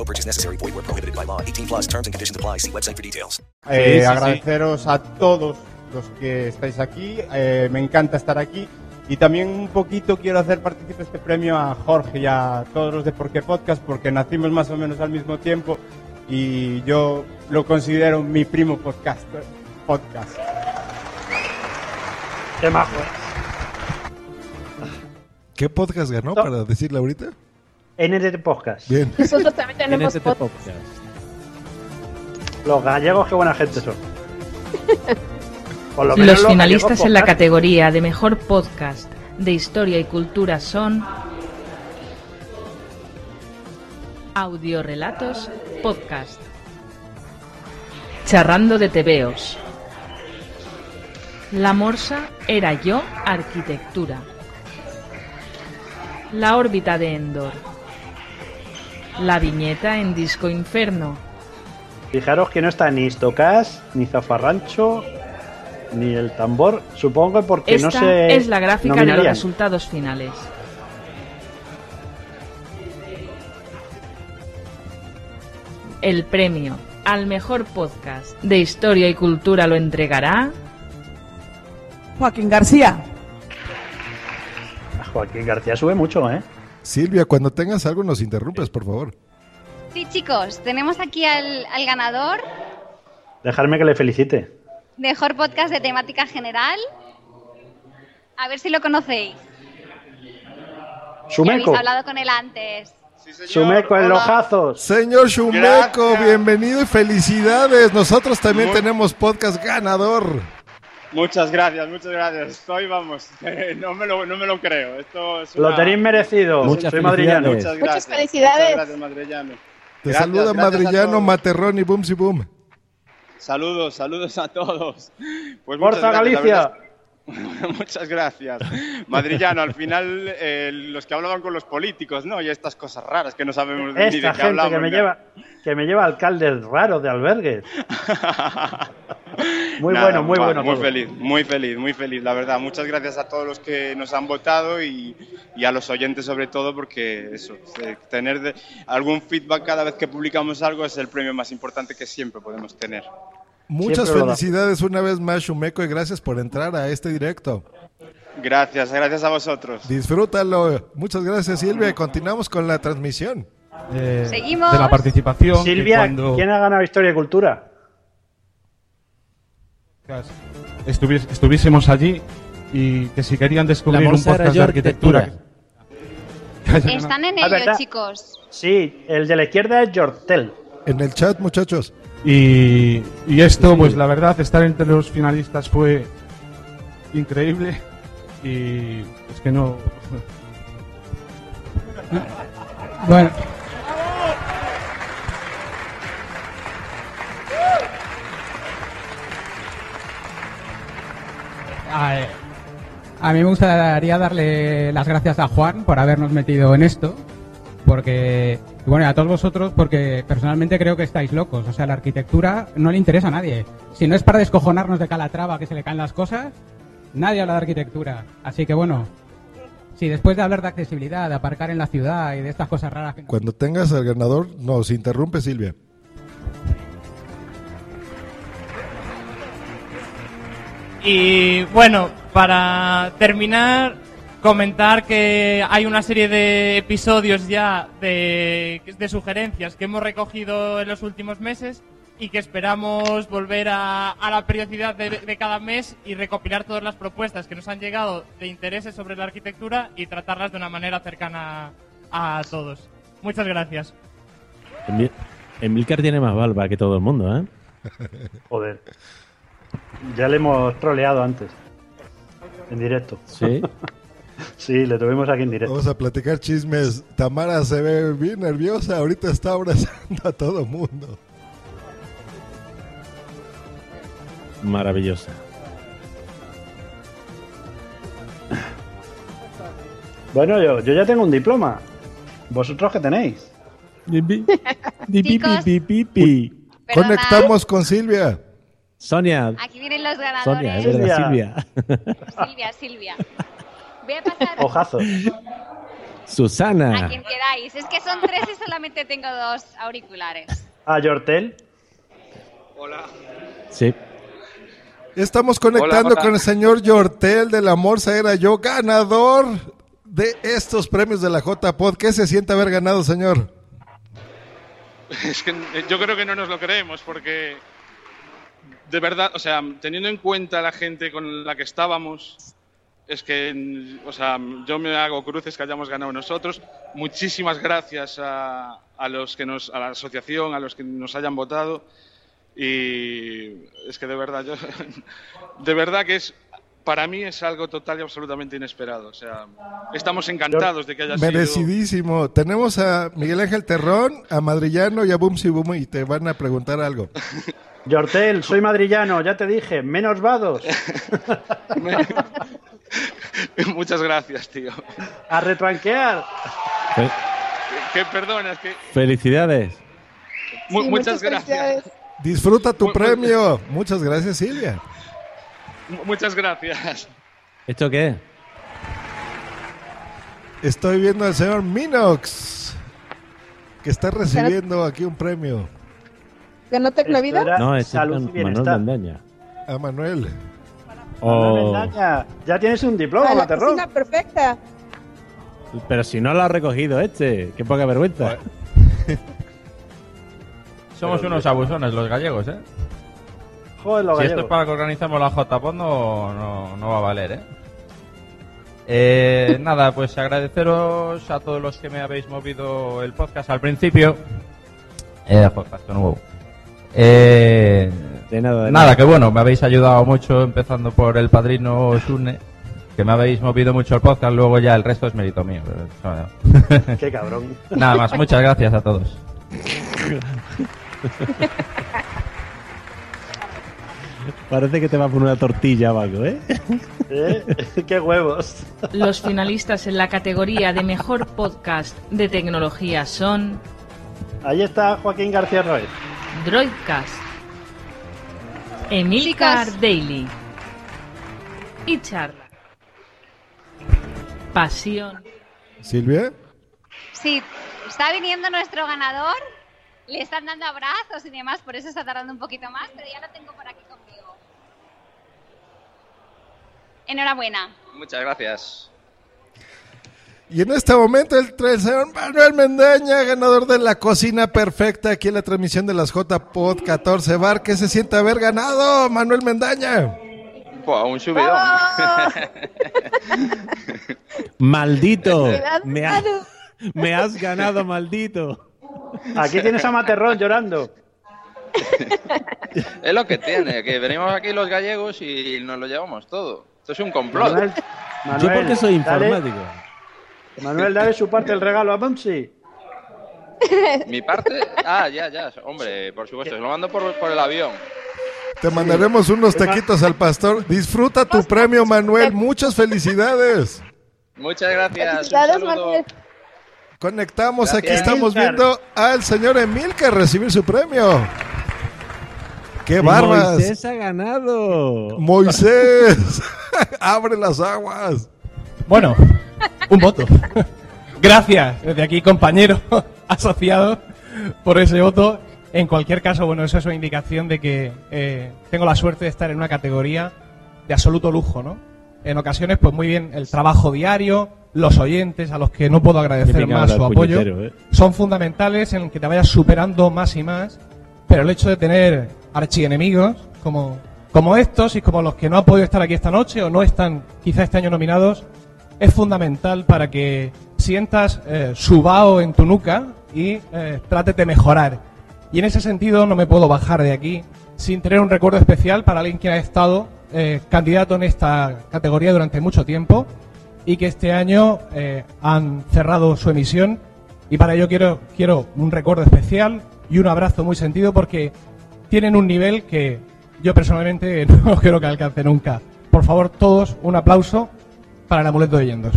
No purchase necessary. Void where prohibited by law. 18 plus terms and conditions apply. See website for details. Eh, Sí, sí, agradeceros a todos los que estáis aquí. eh, me encanta estar aquí. Y también un poquito quiero hacer partícipe este premio a Jorge y a todos los de Por qué Podcast, porque nacimos más o menos al mismo tiempo y yo lo considero mi primo podcast. podcast. Qué majo. ¿Qué podcast ganó para decirle ahorita? NTT Podcast. Bien. Nosotros también tenemos NTT podcast. Los gallegos, qué buena gente son. [laughs] Por lo menos Los finalistas en la categoría de mejor podcast de historia y cultura son Audiorelatos Podcast, Charrando de Tebeos, La Morsa era yo arquitectura, La órbita de Endor, La viñeta en Disco Inferno, Fijaros que no está ni Stocas, ni Zafarrancho, ni el tambor. Supongo porque Esta no se. es la gráfica de los nominarían. resultados finales. El premio al mejor podcast de historia y cultura lo entregará Joaquín García. Joaquín García sube mucho, ¿eh? Silvia, cuando tengas algo nos interrumpes, por favor. Sí, chicos, tenemos aquí al, al ganador, Dejarme que le felicite. mejor podcast de temática general. A ver si lo conocéis. Que habéis hablado con él antes. Sumeco en los jazos. Señor Shumeco, Gracias. bienvenido y felicidades. Nosotros también Muy- tenemos podcast ganador. Muchas gracias, muchas gracias. Estoy, vamos, [laughs] no me lo, no me lo creo. Esto es Lo tenéis merecido. Muchas Soy madrillano. Muchas Muchas gracias. felicidades. Muchas gracias, madrillano. Te Gracias, saluda gracias Madrillano. Materrón y Bumsy Boom. Saludos, saludos a todos. Pues Forza muchas Galicia. [laughs] Muchas gracias. Madrillano, al final eh, los que hablaban con los políticos, ¿no? Y estas cosas raras que no sabemos ni de qué hablamos. que me lleva que me lleva alcaldes raros de albergues. [laughs] Muy Nada, bueno, muy va, bueno. Muy todo. feliz, muy feliz, muy feliz, la verdad. Muchas gracias a todos los que nos han votado y, y a los oyentes sobre todo porque eso, eh, tener de- algún feedback cada vez que publicamos algo es el premio más importante que siempre podemos tener. Muchas Siempre felicidades una vez más, Shumeco, y gracias por entrar a este directo. Gracias, gracias a vosotros. Disfrútalo. Muchas gracias, Silvia. y Continuamos con la transmisión. Eh, Seguimos. De la participación. Silvia, cuando ¿quién ha ganado Historia y Cultura? estuviésemos allí y que si querían descubrir un podcast de arquitectura. arquitectura. Están en Ah, ello, chicos. Sí, el de la izquierda es Yortel. En el chat, muchachos. Y, y esto, pues la verdad, estar entre los finalistas fue increíble. Y es que no. [laughs] Bueno. A, a mí me gustaría darle las gracias a Juan por habernos metido en esto, porque, y bueno, y a todos vosotros, porque personalmente creo que estáis locos. O sea, la arquitectura no le interesa a nadie. Si no es para descojonarnos de Calatrava que se le caen las cosas, nadie habla de arquitectura. Así que bueno, si después de hablar de accesibilidad, de aparcar en la ciudad y de estas cosas raras que Cuando tengas al ganador, nos interrumpe, Silvia. Y bueno, para terminar, comentar que hay una serie de episodios ya de, de sugerencias que hemos recogido en los últimos meses y que esperamos volver a, a la periodicidad de, de cada mes y recopilar todas las propuestas que nos han llegado de intereses sobre la arquitectura y tratarlas de una manera cercana a todos. Muchas gracias. Emil- Emilcar tiene más barba que todo el mundo, ¿eh? [laughs] Joder. Ya le hemos troleado antes. En directo. Sí. [laughs] sí, le tuvimos aquí en directo. Vamos a platicar chismes. Tamara se ve bien nerviosa. Ahorita está abrazando a todo mundo. Maravillosa. Bueno, yo, yo ya tengo un diploma. ¿Vosotros qué tenéis? Conectamos con Silvia. Sonia. Aquí vienen los ganadores. Sonia, es verdad, Silvia. Silvia, Silvia. Voy a pasar. Ojazos. Susana. A quien queráis. Es que son tres y solamente tengo dos auriculares. A Yortel. Hola. Sí. Estamos conectando Hola, con el señor Yortel de la Morsa Era Yo, ganador de estos premios de la J-Pod. ¿Qué se siente haber ganado, señor? Es que eh, yo creo que no nos lo creemos porque de verdad, o sea, teniendo en cuenta la gente con la que estábamos, es que, o sea, yo me hago cruces que hayamos ganado nosotros. Muchísimas gracias a, a los que nos, a la asociación, a los que nos hayan votado. Y es que de verdad, yo, [laughs] de verdad que es, para mí es algo total y absolutamente inesperado. O sea, estamos encantados de que haya sido. Merecidísimo. Tenemos a Miguel Ángel Terrón, a Madrillano y a Bumsi Bum y te van a preguntar algo. Yortel, soy madrillano, ya te dije, menos vados. [laughs] [laughs] [laughs] Muchas gracias, tío. A retranquear. Fe- Que perdona, es que Felicidades. Sí, muchas gracias. felicidades. Disfruta tu premio. Muchas gracias, Silvia. Mu- Muchas gracias. ¿Esto qué es? Estoy viendo al señor Minox, que está recibiendo aquí un premio. ¿Ganó Tecnovida? No, es Salud Manuel. A Manuel. Oh, ya tienes un diploma, la perfecta. pero si no lo ha recogido este, qué poca vergüenza. [laughs] Somos unos abusones los gallegos, ¿eh? Joder, los si esto es para que organizamos la JPOD no, no, no va a valer, ¿eh? Eh, [laughs] nada, pues agradeceros a todos los que me habéis movido el podcast al principio. Eh, podcast nuevo. Eh, De nada, de nada, nada. que bueno, me habéis ayudado mucho, empezando por el padrino Sune, que me habéis movido mucho el podcast, luego ya el resto es mérito mío. pero, no. [laughs] Qué cabrón. Nada más, muchas gracias a todos. Parece que te va a poner una tortilla o algo, ¿eh? ¿Eh? Qué huevos. Los finalistas en la categoría de mejor podcast de tecnología son Ahí está Joaquín García Roy. Droidcast, Emilcar. Daily y Charla. Pasión. Silvia. Sí, está viniendo nuestro ganador. Le están dando abrazos y demás, por eso está tardando un poquito más, pero ya lo tengo por aquí conmigo. Enhorabuena. Muchas gracias. Y en este momento el, el señor Manuel Mendaña, ganador de la cocina perfecta aquí en la transmisión de las J-Pod 14 Bar. ¿Qué se siente haber ganado, Manuel Mendaña? Buah, un subidón. [laughs] ¡Maldito! Me has Me, ganado. me has ganado, maldito. Aquí tienes a Materrón llorando. [laughs] es lo que tiene, que venimos aquí los gallegos y nos lo llevamos todo. Esto es un complot. Manuel, Yo porque soy dale- informático. Manuel, dale su parte del regalo a Bumsy. Mi parte. Ah, ya, ya. Hombre, por supuesto. Se lo mando por, por el avión. Te mandaremos unos taquitos al pastor. Disfruta tu premio, Manuel. Muchas felicidades. Muchas gracias. Felicidades. Manuel. Conectamos, aquí estamos viendo al señor Emilcar recibir su premio. ¡Qué barbas! Moisés ha ganado. Moisés, [laughs] abre las aguas. Bueno, un voto. Gracias, desde aquí, compañero [laughs] asociado, por ese voto. En cualquier caso, bueno, eso es una indicación de que eh, tengo la suerte de estar en una categoría de absoluto lujo, ¿no? En ocasiones, pues muy bien, el trabajo diario, los oyentes, a los que no puedo agradecer más su apoyo, ¿eh? son fundamentales en que te vayas superando más y más, pero el hecho de tener archienemigos como, como estos y como los que no han podido estar aquí esta noche o no están quizá este año nominados, es fundamental para que sientas eh, su vaho en tu nuca y eh, de mejorar. Y en ese sentido no me puedo bajar de aquí sin tener un recuerdo especial para alguien que ha estado eh, candidato en esta categoría durante mucho tiempo y que este año eh, han cerrado su emisión y para ello quiero, quiero un recuerdo especial y un abrazo muy sentido porque tienen un nivel que yo personalmente [laughs] no creo que alcance nunca. Por favor, todos un aplauso para el amuleto de Yendos.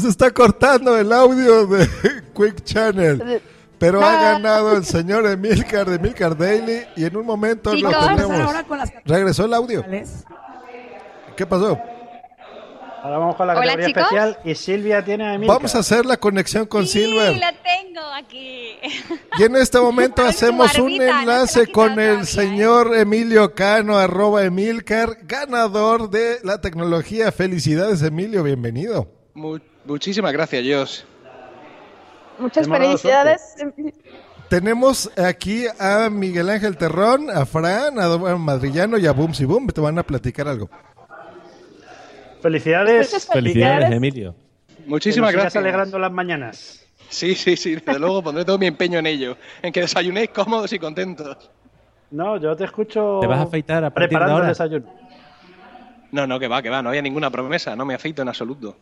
Se está cortando el audio de [laughs] Quick Channel. Pero ha ganado el señor Emilcar de Emilcar Daily y en un momento lo Chicos, tenemos. ahora con las Regresó el audio. ¿Qué pasó? Ahora vamos con la Hola, categoría chicos. especial y Silvia tiene a Emilcar. Vamos a hacer la conexión con Silver. Sí, la tengo aquí. Y en este momento [laughs] hacemos un no enlace con el señor Emilio Cano, arroba Emilcar, ganador de la tecnología. Felicidades, Emilio, bienvenido. Mu- muchísimas gracias, Dios. Muchas felicidades. Tenemos aquí a Miguel Ángel Terrón, a Fran, a Madrillano y a Boom Si Boom. Te van a platicar algo. [laughs] Felicidades. Felicidades, Emilio. Muchísimas Que nos sigas gracias. alegrando las mañanas. Sí, sí, sí, desde luego pondré todo mi empeño en ello, en que desayunéis cómodos y contentos. No, yo te escucho. ¿Te vas a afeitar a partir de preparando ahora? el desayuno. No, no, que va, que va, no había ninguna promesa, no me afeito en absoluto.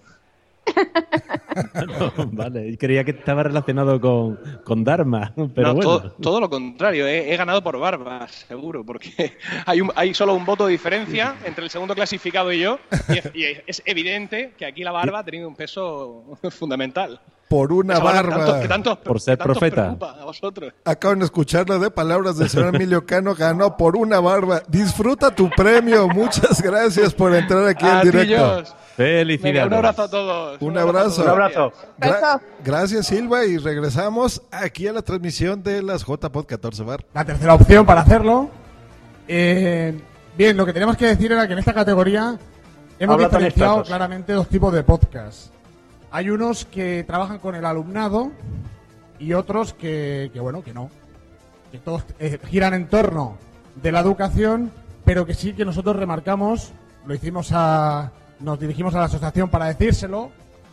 [laughs] No, vale, creía que estaba relacionado con, con Dharma, pero No, bueno. todo, todo lo contrario, he, he ganado por barbas, seguro, porque [laughs] hay, un- hay solo un voto de diferencia entre el segundo clasificado y yo, y es, y es evidente que aquí la barba ha tenido un peso fundamental. Por una Esa barba barba. tanto- que tanto- Por ser que profeta. preocupa a vosotros. Acaban de escucharlo de palabras del señor Emilio Cano, ganó por una barba. Disfruta tu premio. Muchas gracias por entrar aquí A en directo. Felicidades. Un abrazo a todos. Un abrazo. Un abrazo. Gra- gracias, Silva, y regresamos aquí a la transmisión de las JPod 14 Bar. La tercera opción para hacerlo. Eh, bien, lo que tenemos que decir era que en esta categoría hemos Habla diferenciado claramente dos tipos de podcast. Hay unos que trabajan con el alumnado y otros que, que, bueno, que no. Que todos eh, giran en torno de la educación, pero que sí que nosotros remarcamos, lo hicimos a, nos dirigimos a la asociación para decírselo,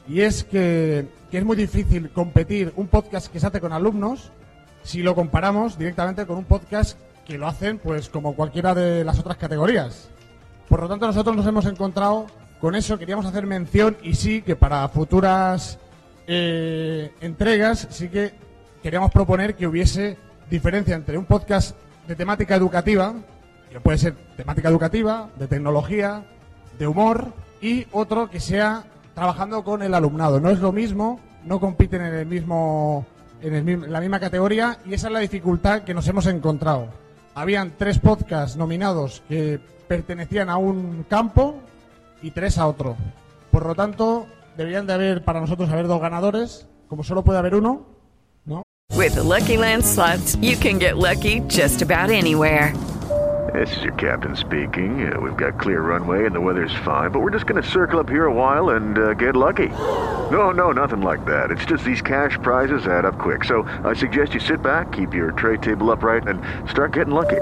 y es que, que es muy difícil competir un podcast que se hace con alumnos si lo comparamos directamente con un podcast que lo hacen pues como cualquiera de las otras categorías. Por lo tanto, nosotros nos hemos encontrado con eso, queríamos hacer mención y sí que para futuras eh, entregas sí que queríamos proponer que hubiese diferencia entre un podcast de temática educativa, que puede ser temática educativa, de tecnología, de humor, y otro que sea trabajando con el alumnado. No es lo mismo, no compiten en el mismo en el la misma categoría y esa es la dificultad que nos hemos encontrado. Habían tres podcasts nominados que pertenecían a un campo y tres a otro. Por lo tanto, deberían de haber para nosotros haber dos ganadores, como solo puede haber uno, ¿no? With the Lucky Land slots, you can get lucky just about anywhere. This is your captain speaking. Uh, we've got clear runway and the weather's fine, but we're just going to circle up here a while and uh, get lucky. No, no, nothing like that. It's just these cash prizes add up quick. So I suggest you sit back, keep your tray table upright, and start getting lucky.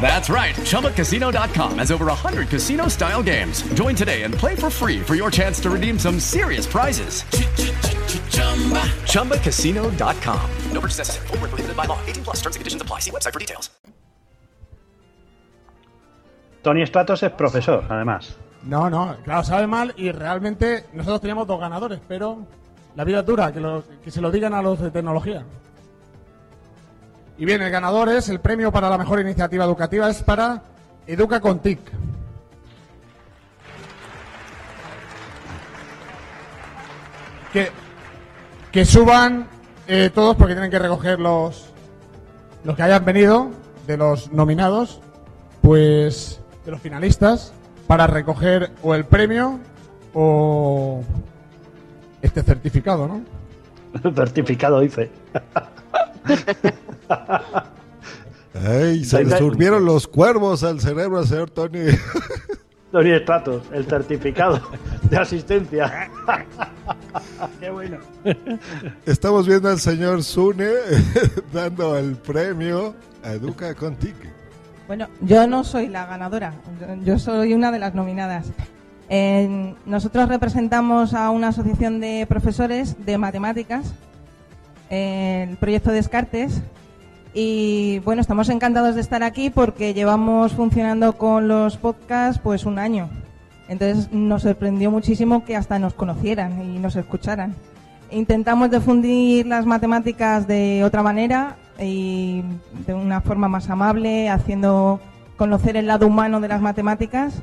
That's right. ChumbaCasino.com has over 100 casino style games. Join today and play for free for your chance to redeem some serious prizes. ChumbaCasino.com. No purchase necessary. Void where prohibited by law. 18 plus terms and conditions apply. See website for details. Tony Stratos es profesor, además. No, no, claro, sabe mal y realmente nosotros teníamos dos ganadores, pero la vida es dura, que, lo- que se lo digan a los de tecnología. Y bien, el ganador es, el premio para la mejor iniciativa educativa es para Educa con TIC. Que, que suban eh, todos porque tienen que recoger los, los que hayan venido de los nominados, pues de los finalistas, para recoger o el premio o este certificado, ¿no? [laughs] Certificado, dice. [laughs] Ay, se le subieron los cuervos al cerebro al señor Tony. Tony Stratos, el certificado de asistencia. Qué bueno. Estamos viendo al señor Sune [laughs] dando el premio a Educa con TIC. Bueno, yo no soy la ganadora, yo soy una de las nominadas. En- nosotros representamos a una asociación de profesores de matemáticas, el proyecto Descartes, y bueno, estamos encantados de estar aquí porque llevamos funcionando con los podcasts pues un año. Entonces nos sorprendió muchísimo que hasta nos conocieran y nos escucharan. intentamos difundir las matemáticas de otra manera y de una forma más amable, haciendo conocer el lado humano de las matemáticas.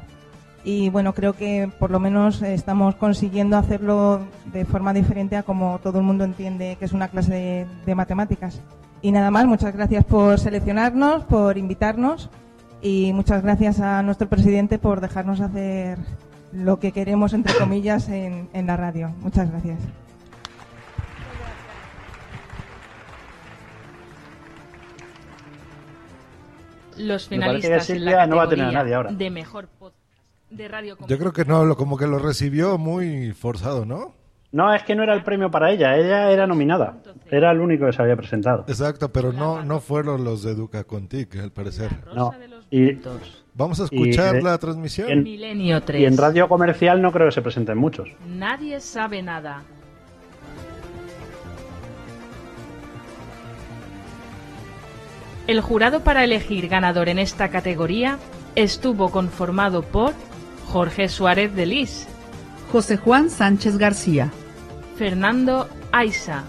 Y bueno, creo que por lo menos estamos consiguiendo hacerlo de forma diferente a como todo el mundo entiende que es una clase de, de matemáticas. Y nada más, muchas gracias por seleccionarnos, por invitarnos y muchas gracias a nuestro presidente por dejarnos hacer lo que queremos, entre comillas, en, en la radio. Muchas gracias. Los Me parece finalistas en la no va a tener a nadie ahora. de mejor podcast de radio Yo creo que no, como que lo recibió muy forzado, ¿no? No, es que no era el premio para ella, ella era nominada. Era el único que se había presentado. Exacto, pero no, no fueron los de Educa Contic, al parecer. No. Y, Vamos a escuchar y- la transmisión. en- Milenio 3. y en radio comercial no creo que se presenten muchos. Nadie sabe nada. El jurado para elegir ganador en esta categoría estuvo conformado por Jorge Suárez de Lis, José Juan Sánchez García, Fernando Aiza.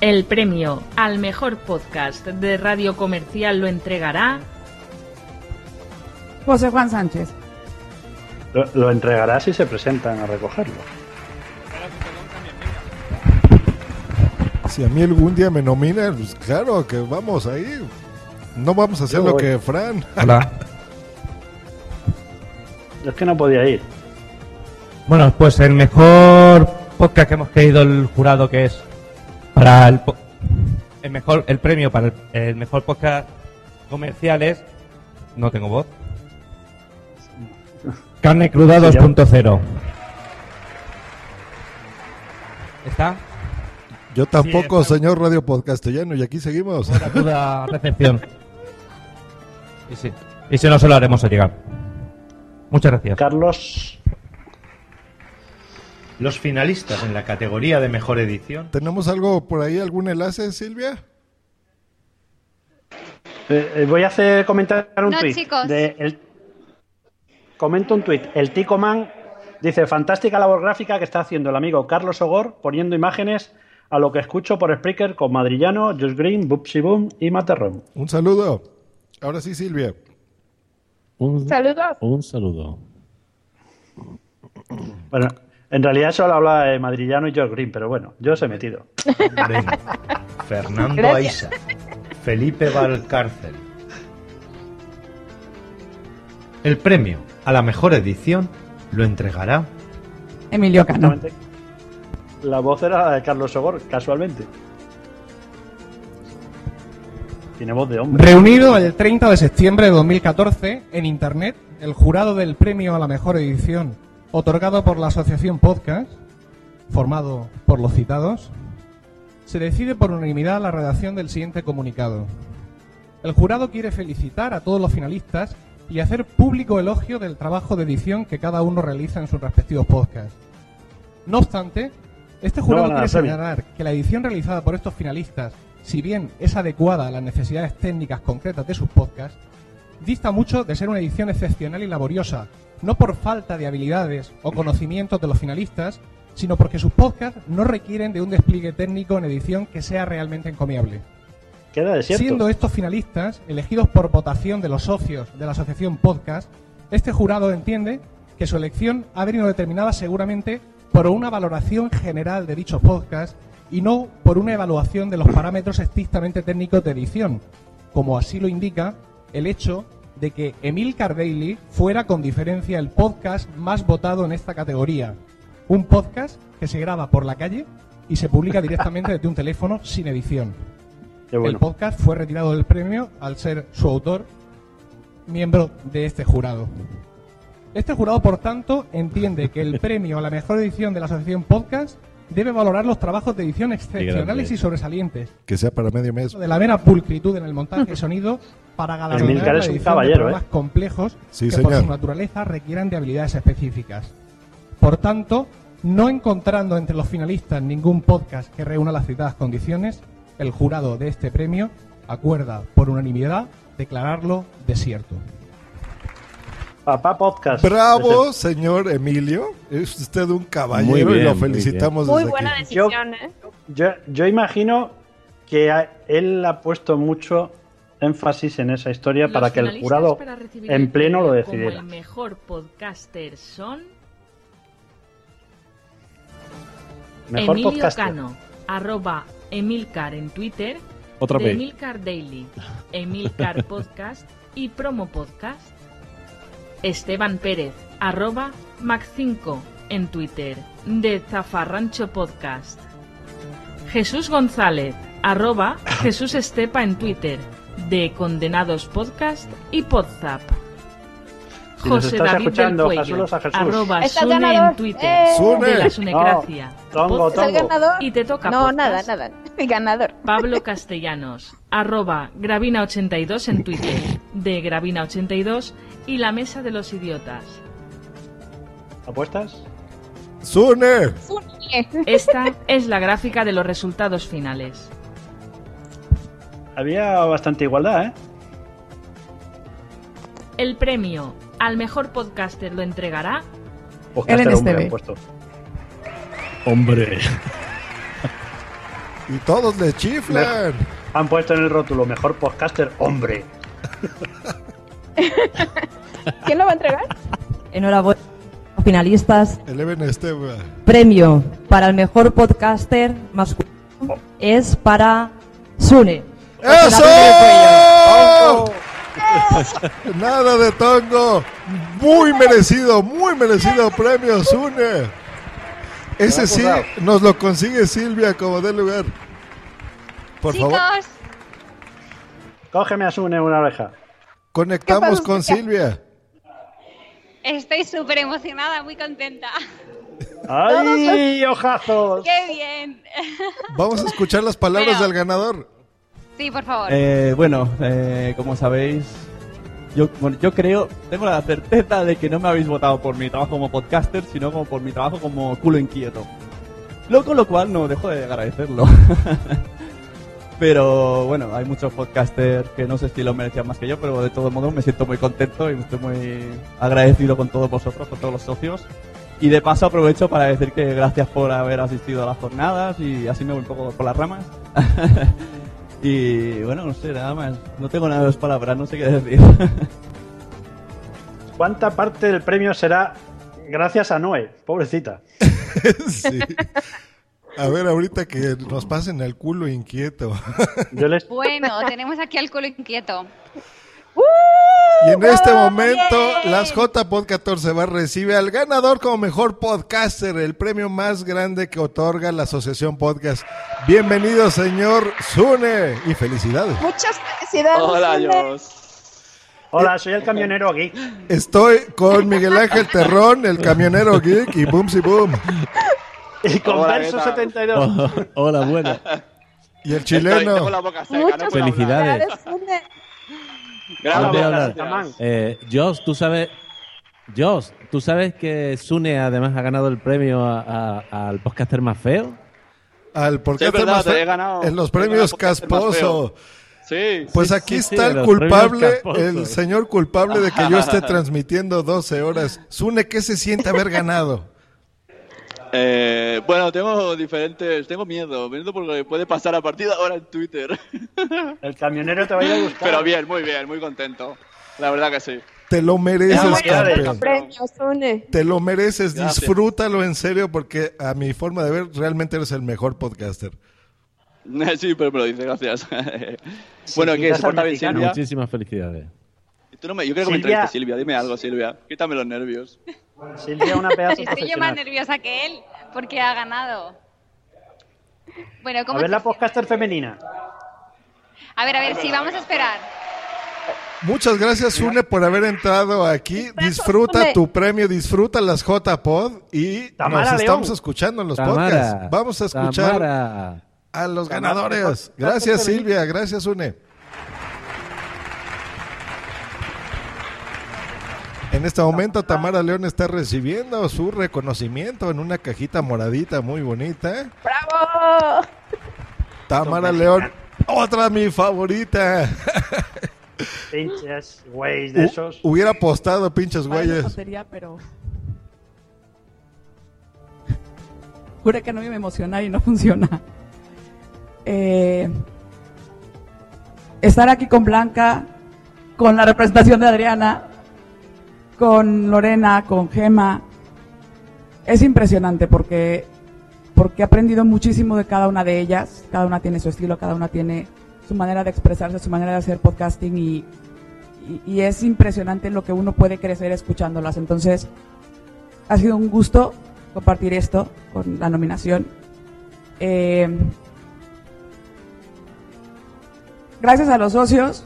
El premio al mejor podcast de radio comercial lo entregará José Juan Sánchez. Lo, lo entregará si se presentan a recogerlo. Si a mí algún día me nominan, pues claro que vamos a ir. No vamos a hacer Yo lo voy. que Fran. Hola. [laughs] Es que no podía ir. Bueno, pues el mejor podcast que hemos querido el jurado que es para el, po- el mejor el premio para el, el mejor podcast comercial es no tengo voz. Carne cruda Sí, ya. 2.0. ¿Está? Yo tampoco, está. señor Radio Podcastellano, y aquí seguimos. Cruda recepción. [laughs] Y sí. Y si no se lo haremos a llegar. Muchas gracias. Carlos. Los finalistas en la categoría de mejor edición. ¿Tenemos algo por ahí, algún enlace, Silvia? Eh, eh, voy a hacer comentar un No, tuit. chicos. de el- Comento un tuit. El Tico Man dice, fantástica labor gráfica que está haciendo el amigo Carlos Ogor poniendo imágenes a lo que escucho por Spreaker con Madrillano, Josh Green, Bubsy Boom y Materrón. Un saludo. Ahora sí, Silvia. Un, Saludos. un saludo. Bueno, en realidad solo habla de Madrillano y Josh Green, pero bueno, yo os he metido. Fernando Gracias. Aiza. Felipe Valcárcel. El premio a la mejor edición lo entregará Emilio Cano. La voz era la de Carlos Ogor, casualmente. Tiene voz de hombre. Reunido el 30 de septiembre de 2014 en Internet, el jurado del premio a la mejor edición, otorgado por la Asociación Podcast, formado por los citados, se decide por unanimidad la redacción del siguiente comunicado. El jurado quiere felicitar a todos los finalistas y hacer público elogio del trabajo de edición que cada uno realiza en sus respectivos podcasts. No obstante, este No jurado dar quiere señalar que la edición realizada por estos finalistas, si bien es adecuada a las necesidades técnicas concretas de sus podcasts, dista mucho de ser una edición excepcional y laboriosa, no por falta de habilidades o conocimientos de los finalistas, sino porque sus podcasts no requieren de un despliegue técnico en edición que sea realmente encomiable. Queda. Siendo estos finalistas elegidos por votación de los socios de la asociación Podcast, este jurado entiende que su elección ha venido determinada seguramente por una valoración general de dichos podcasts y no por una evaluación de los parámetros estrictamente técnicos de edición, como así lo indica el hecho de que Emil Daily fuera con diferencia el podcast más votado en esta categoría. Un podcast que se graba por la calle y se publica directamente desde un teléfono sin edición. Bueno. El podcast fue retirado del premio al ser su autor miembro de este jurado. Este jurado, por tanto, entiende que el premio a la mejor edición de la Asociación Podcast debe valorar los trabajos de edición excepcionales y sobresalientes, Que sea para medio mes. de la mera pulcritud en el montaje y sonido para galardonar la es un edición caballero, de ¿eh? complejos Sí, que por su naturaleza requieran de habilidades específicas. Por tanto, no encontrando entre los finalistas ningún podcast que reúna las citadas condiciones, el jurado de este premio acuerda por unanimidad declararlo desierto. Papá Podcast. Bravo, señor Emilio. Es usted un Muy caballero y bien, lo muy felicitamos Muy desde buena aquí. decisión, ¿eh? Yo, yo imagino que a- él ha puesto mucho énfasis en esa historia Los para que el jurado en pleno lo Como decidiera. el mejor podcaster son Mejor Emilio podcaster. Cano, arroba Emilcar en Twitter, Otra. Emilcar Daily, Emilcar Podcast y Promo Podcast. Esteban Pérez, arroba Mac5 en Twitter, de Zafarrancho Podcast. Jesús González, arroba Jesús Estepa en Twitter, de Condenados Podcast y Podzap. Si José estás David del escuchando, Cuello, saludos a Jesús. arroba Sune ganador. en Twitter, ¡Eh! Sune. de la Sunecracia. No, tongo, Podcast ¿Es el ganador? y te toca No, podcast. nada, nada. [laughs] Ganador. Pablo [laughs] Castellanos, arroba Gravina82 en Twitter, de Gravina82 y la Mesa de los Idiotas. ¿Apuestas? ¡Sune! Esta es la gráfica de los resultados finales. Había bastante igualdad, ¿eh? El premio al mejor podcaster lo entregará Podcaster hombre Esteve. han puesto. Hombre. Y todos le chiflan. Han puesto en el rótulo mejor podcaster hombre. [laughs] ¿Quién lo va a entregar? Enhorabuena, finalistas. Eleven Esteba. Premio para el mejor podcaster masculino es para Sune. ¡Eso! Nada de tongo. Muy merecido, muy merecido premio, Sune. Ese sí nos lo consigue Silvia como de lugar. Por Chicos, favor, Cógeme a Sune una oreja. conectamos ¿Qué con? Silvia. Estoy súper emocionada, muy contenta. ¡Ay, ojazos! ¡Qué bien! Vamos a escuchar las palabras Bueno. del ganador. Sí, por favor. Eh, bueno, eh, como sabéis, yo, bueno, yo creo, tengo la certeza de que no me habéis votado por mi trabajo como podcaster, sino como por mi trabajo como culo inquieto. Lo con lo cual no dejo de agradecerlo. [laughs] pero bueno, hay muchos podcasters que no sé si lo merecían más que yo, pero de todos modos me siento muy contento y estoy muy agradecido con todos vosotros, con todos los socios. Y de paso aprovecho para decir que gracias por haber asistido a las jornadas y así me voy un poco por las ramas. [laughs] Y bueno, no sé, nada más. No tengo nada de palabras, no sé qué decir. [laughs] ¿Cuánta parte del premio será gracias a Noé? Pobrecita. [laughs] Sí. A ver, ahorita que nos pasen el culo inquieto. Yo les... Bueno, tenemos aquí al culo inquieto. Y en este momento, las JPod 14 va a recibir al ganador como mejor podcaster, el premio más grande que otorga la Asociación Podcast. Bienvenido, señor Sune, y felicidades. Muchas felicidades. Hola. Dios. Hola, soy el camionero geek. Estoy con Miguel Ángel Terrón, el camionero geek, y boom si boom. Y con Hola, Verso ¿qué tal? 72. Oh, [laughs] hola, buena. Y el chileno. la boca seca, no Muchas puedo hablar. Felicidades. Eh, Josh, tú sabes. Josh, ¿tú sabes que Sune además ha ganado el premio a- a- al podcaster más feo? Al Sí, verdad, te he ganado. en los premios podcaster más Casposo. Sí. Pues Sí, aquí sí, sí, está el culpable, el señor culpable de que yo esté [laughs] transmitiendo 12 horas. Sune, ¿qué se siente haber ganado? Eh, bueno, tengo diferentes. Tengo miedo. Miedo por lo que puede pasar a partir de ahora en Twitter. [laughs] El camionero te va a ir a buscar. Pero bien, muy bien, muy contento. La verdad que sí. Te lo mereces, campeón. Te lo mereces, Gracias. disfrútalo en serio porque a mi forma de ver realmente eres el mejor podcaster. [laughs] Sí, pero me lo dice, gracias. bueno, ¿qué? ¿Se porta bien. Silvia? Muchísimas felicidades. Tú no me- yo quiero que me Silvia. entrevistes, Silvia. Dime algo, Silvia. Quítame los nervios. Silvia, una pedazo Estoy yo más nerviosa que él porque ha ganado. Bueno, A ¿cómo ver la te- podcaster femenina. A ver, a ver, sí, vamos a esperar. Muchas gracias, Sune, por haber entrado aquí. Disfruta tu premio, disfruta las JPod y Tamara nos estamos León. escuchando en los Tamara, podcasts. Vamos a escuchar Tamara. a los ganadores. Gracias, Silvia. Gracias, Sune. En este momento, Tamara León está recibiendo su reconocimiento en una cajita moradita muy bonita. ¡Bravo! Tamara León, otra mi favorita. Pinches, güeyes de esos. hubiera apostado, pinches güeyes. pero. Juré que no me iba a emocionar y no [laughs] funciona. Eh, estar aquí con Blanca, con la representación de Adriana, con Lorena, con Gema, es impresionante porque, porque he aprendido muchísimo de cada una de ellas. Cada una tiene su estilo, cada una tiene su manera de expresarse, su manera de hacer podcasting y, y, es impresionante lo que uno puede crecer escuchándolas. Entonces, ha sido un gusto compartir esto con la nominación. Eh, gracias a los socios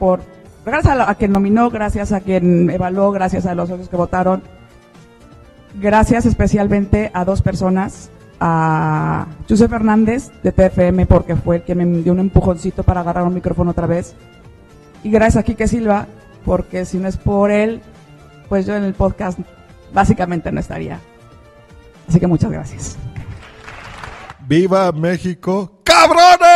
por gracias a, quien nominó, gracias a quien evaluó, gracias a los socios que votaron. Gracias especialmente a dos personas, a José Fernández de TFM porque fue el que me dio un empujoncito para agarrar un micrófono otra vez. Y gracias a Quique Silva porque si no es por él, pues yo en el podcast básicamente no estaría. Así que muchas gracias. ¡Viva México! ¡Cabrones!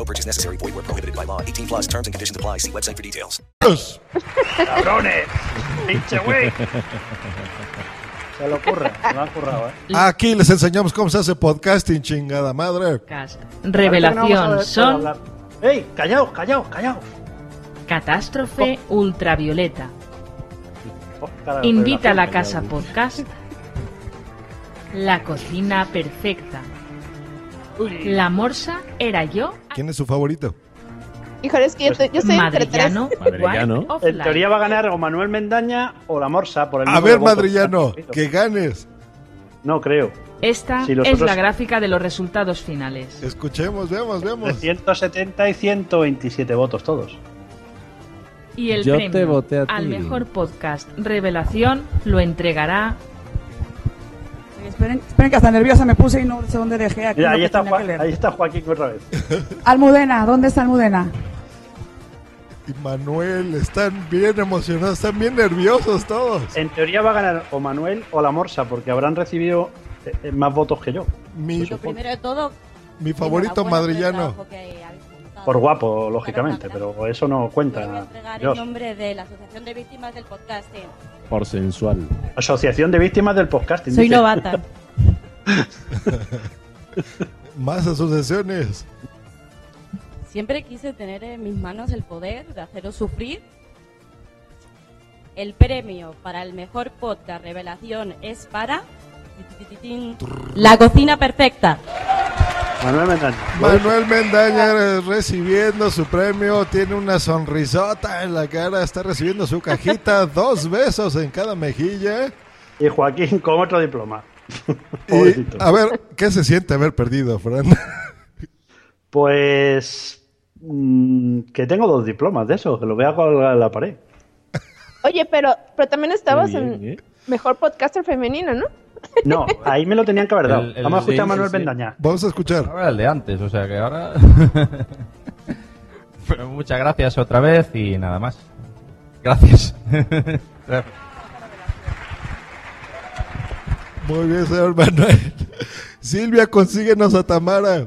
No purchase necessary. Void where prohibited by law. 18 plus terms and conditions apply. See website for details. ¡Cabrones! ¡Pinche güey! Se lo ocurre, se lo han currado, ¿eh? [laughs] Aquí les enseñamos cómo se hace podcasting, chingada madre. Revelación son ¡Ey! ¡Callaos, callaos, callaos! Catástrofe Ultravioleta. Cara de Invita a la casa podcast. La cocina perfecta. La morsa era yo. ¿Quién es su favorito? Híjole, es que yo, te- yo estoy entre tres. Madrillano. [laughs] Of En teoría va a ganar o Manuel Mendaña o la Morsa por el A ver. Madrillano, [laughs] que ganes. No creo. Esta Si es otros- la gráfica de los resultados finales. Escuchemos, veamos, veamos. 370 y 127 votos todos. Y el Yo premio te voté a al mejor podcast Revelación lo entregará Esperen, esperen que hasta nerviosa me puse y no sé dónde dejé aquí. Mira, ahí está, leer. ahí está Joaquín otra vez. [laughs] Almudena, ¿dónde está Almudena? Y Manuel, están bien emocionados, están bien nerviosos todos. En teoría va a ganar o Manuel o la Morsa porque habrán recibido eh, eh, más votos que yo. Mi, Lo primero de todo, mi favorito madrillano. que. Por guapo, lógicamente, pero eso no cuenta. entregar Dios. en nombre de la Asociación de Víctimas del Podcasting. Por sensual. Asociación de Víctimas del Podcasting. Soy dice. novata. [laughs] Más asociaciones. Siempre quise tener en mis manos el poder de haceros sufrir. El premio para el mejor podcast revelación es para La cocina perfecta. Manuel Mendaña. Manuel Mendaña recibiendo su premio, tiene una sonrisota en la cara, está recibiendo su cajita, [laughs] dos besos en cada mejilla. Y Joaquín con otro diploma. Y, a ver, ¿qué se siente haber perdido, Fran? [laughs] Pues mm, que tengo dos diplomas de eso, que lo vea con la, la pared. Oye, pero, pero también estabas bien, en ¿eh? mejor podcaster femenino, ¿no? No, ahí me lo tenían que haber dado. El- el- Vamos a escuchar sí, a Manuel sí, sí. Bendaña. Vamos a escuchar. Ahora el de antes, o sea que ahora. [laughs] Pero muchas gracias otra vez y nada más. Gracias. [laughs] Muy bien, señor Manuel. Silvia, consíguenos a Tamara.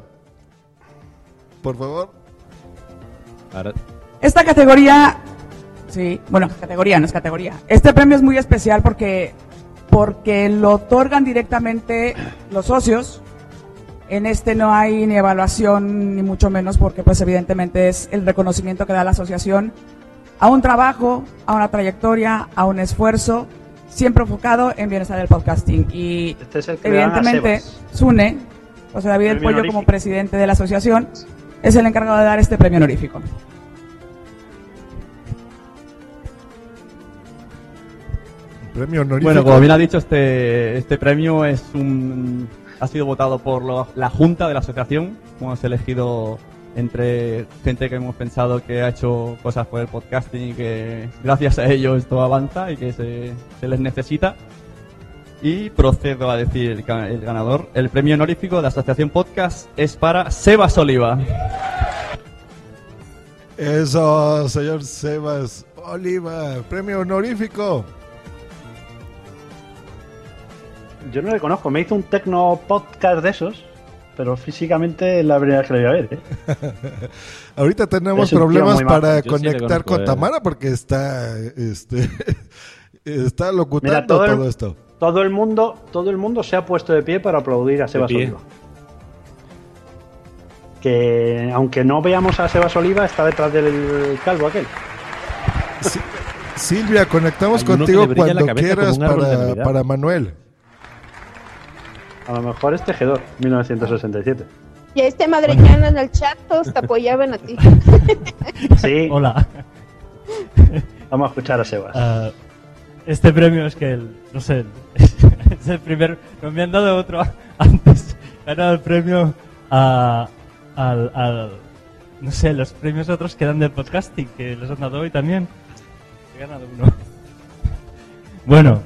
Por favor. Esta categoría, sí, bueno, categoría, no es categoría. Este premio es muy especial porque, porque lo otorgan directamente los socios. En este no hay ni evaluación, ni mucho menos, porque pues evidentemente es el reconocimiento que da la asociación a un trabajo, a una trayectoria, a un esfuerzo, siempre enfocado en bienestar del podcasting. Y Este es el evidentemente. Sune, José David Premio Pollo como presidente de la asociación, es el encargado de dar este premio honorífico. Premio honorífico. Bueno, como bien ha dicho, este, este premio es un, ha sido votado por lo- la Junta de la Asociación. Hemos elegido entre gente que hemos pensado que ha hecho cosas por el podcasting y que gracias a ello esto avanza y que se, se les necesita. Y procedo a decir el, el ganador. El premio honorífico de la Asociación Podcast es para Sebas Oliva. Eso, señor Sebas Oliva, premio honorífico. Yo no le conozco, me hizo un tecno podcast de esos, pero físicamente es la primera vez que lo voy a ver. ¿eh? [laughs] Ahorita tenemos problemas para Yo sí le conectar conozco, con eh. Tamara porque está, este, [laughs] está locutando Mira, todo, todo, el, esto. todo el mundo, todo el mundo se ha puesto de pie para aplaudir a Sebas. Oliva. Que aunque no veamos a Sebas Oliva, está detrás del calvo aquel. Silvia, conectamos Hay contigo le cuando quieras para Manuel. A lo mejor es tejedor, 1967. Y a este madrellano en el chat todos te apoyaban a ti. [laughs] [laughs] Sí. Hola. Vamos a escuchar a Sebas. Ah, este premio es que, el, no sé, [laughs] es el primer. No me han dado otro antes. He ganado el premio a, al, al- No sé, los premios otros que dan del podcasting, que los han dado hoy también. He ganado uno. Bueno,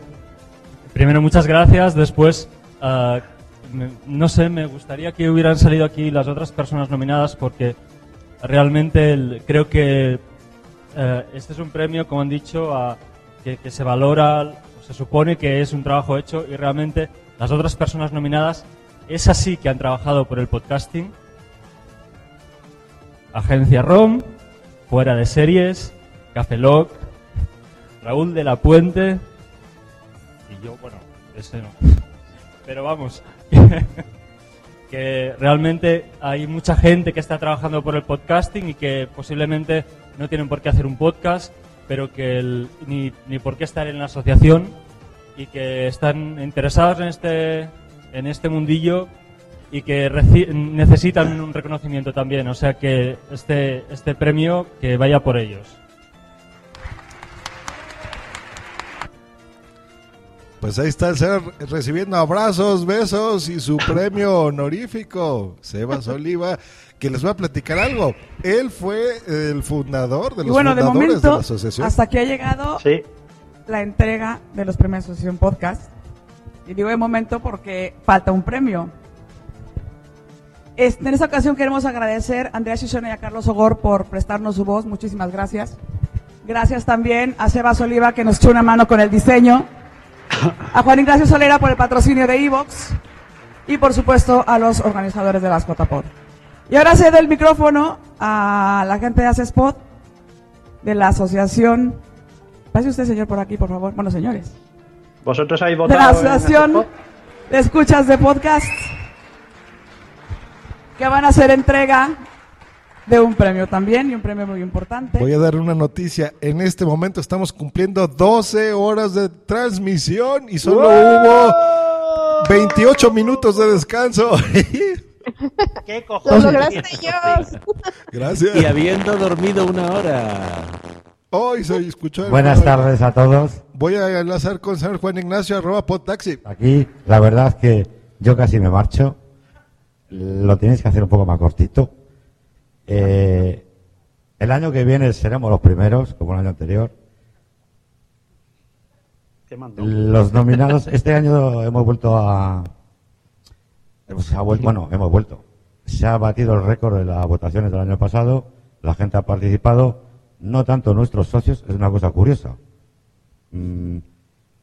primero muchas gracias. Después, ah, no sé, me gustaría que hubieran salido aquí las otras personas nominadas porque realmente creo que eh, este es un premio, como han dicho, que, que se valora, se supone que es un trabajo hecho y realmente las otras personas nominadas es así que han trabajado por el podcasting. Agencia ROM, Fuera de Series, Café Lock, Raúl de la Puente y yo, bueno, ese no. Pero vamos, [laughs] que realmente hay mucha gente que está trabajando por el podcasting y que posiblemente no tienen por qué hacer un podcast, pero que ni, ni por qué estar en la asociación y que están interesados en este, en este mundillo y que necesitan un reconocimiento también. O sea que este, este premio que vaya por ellos. Pues ahí está el ser recibiendo abrazos, besos y su premio honorífico, Sebas [laughs] Oliva, que les voy a platicar algo. Él fue el fundador de Y los bueno, de fundadores momento, de la asociación. hasta aquí ha llegado Sí. la entrega de los premios Asociación Podcast. Y digo de momento porque falta un premio. Este, en esta ocasión queremos agradecer a Andrea Chichona y a Carlos Ogor por prestarnos su voz. Muchísimas gracias. Gracias también a Sebas Oliva que nos echó una mano con el diseño. A Juan Ignacio Solera por el patrocinio de Evox. Y por supuesto a los organizadores de las JPod. Y ahora cedo el micrófono a la gente de Spot de la asociación. Pase usted, señor, por aquí, por favor. Bueno, señores. ¿Vosotros habéis De votado? la en asociación de escuchas de podcast. Que van a hacer entrega de un premio también y un premio muy importante. Voy a dar una noticia. En este momento estamos cumpliendo 12 horas de transmisión y solo hubo 28 minutos de descanso. [laughs] ¿Qué Lo lograste yo. [laughs] Gracias. Y habiendo dormido una hora. Hoy soy escuchar. Buenas tardes a todos. Voy a enlazar con señor Juan Ignacio arroba podtaxi. Aquí, la verdad es que yo casi me marcho. Lo tienes que hacer un poco más cortito. Eh, el año que viene seremos los primeros, como el año anterior. Los nominados, este año hemos vuelto a. se ha vuel- bueno, hemos vuelto. Se ha batido el récord de las votaciones del año pasado. La gente ha participado. No tanto nuestros socios, es una cosa curiosa. Mm,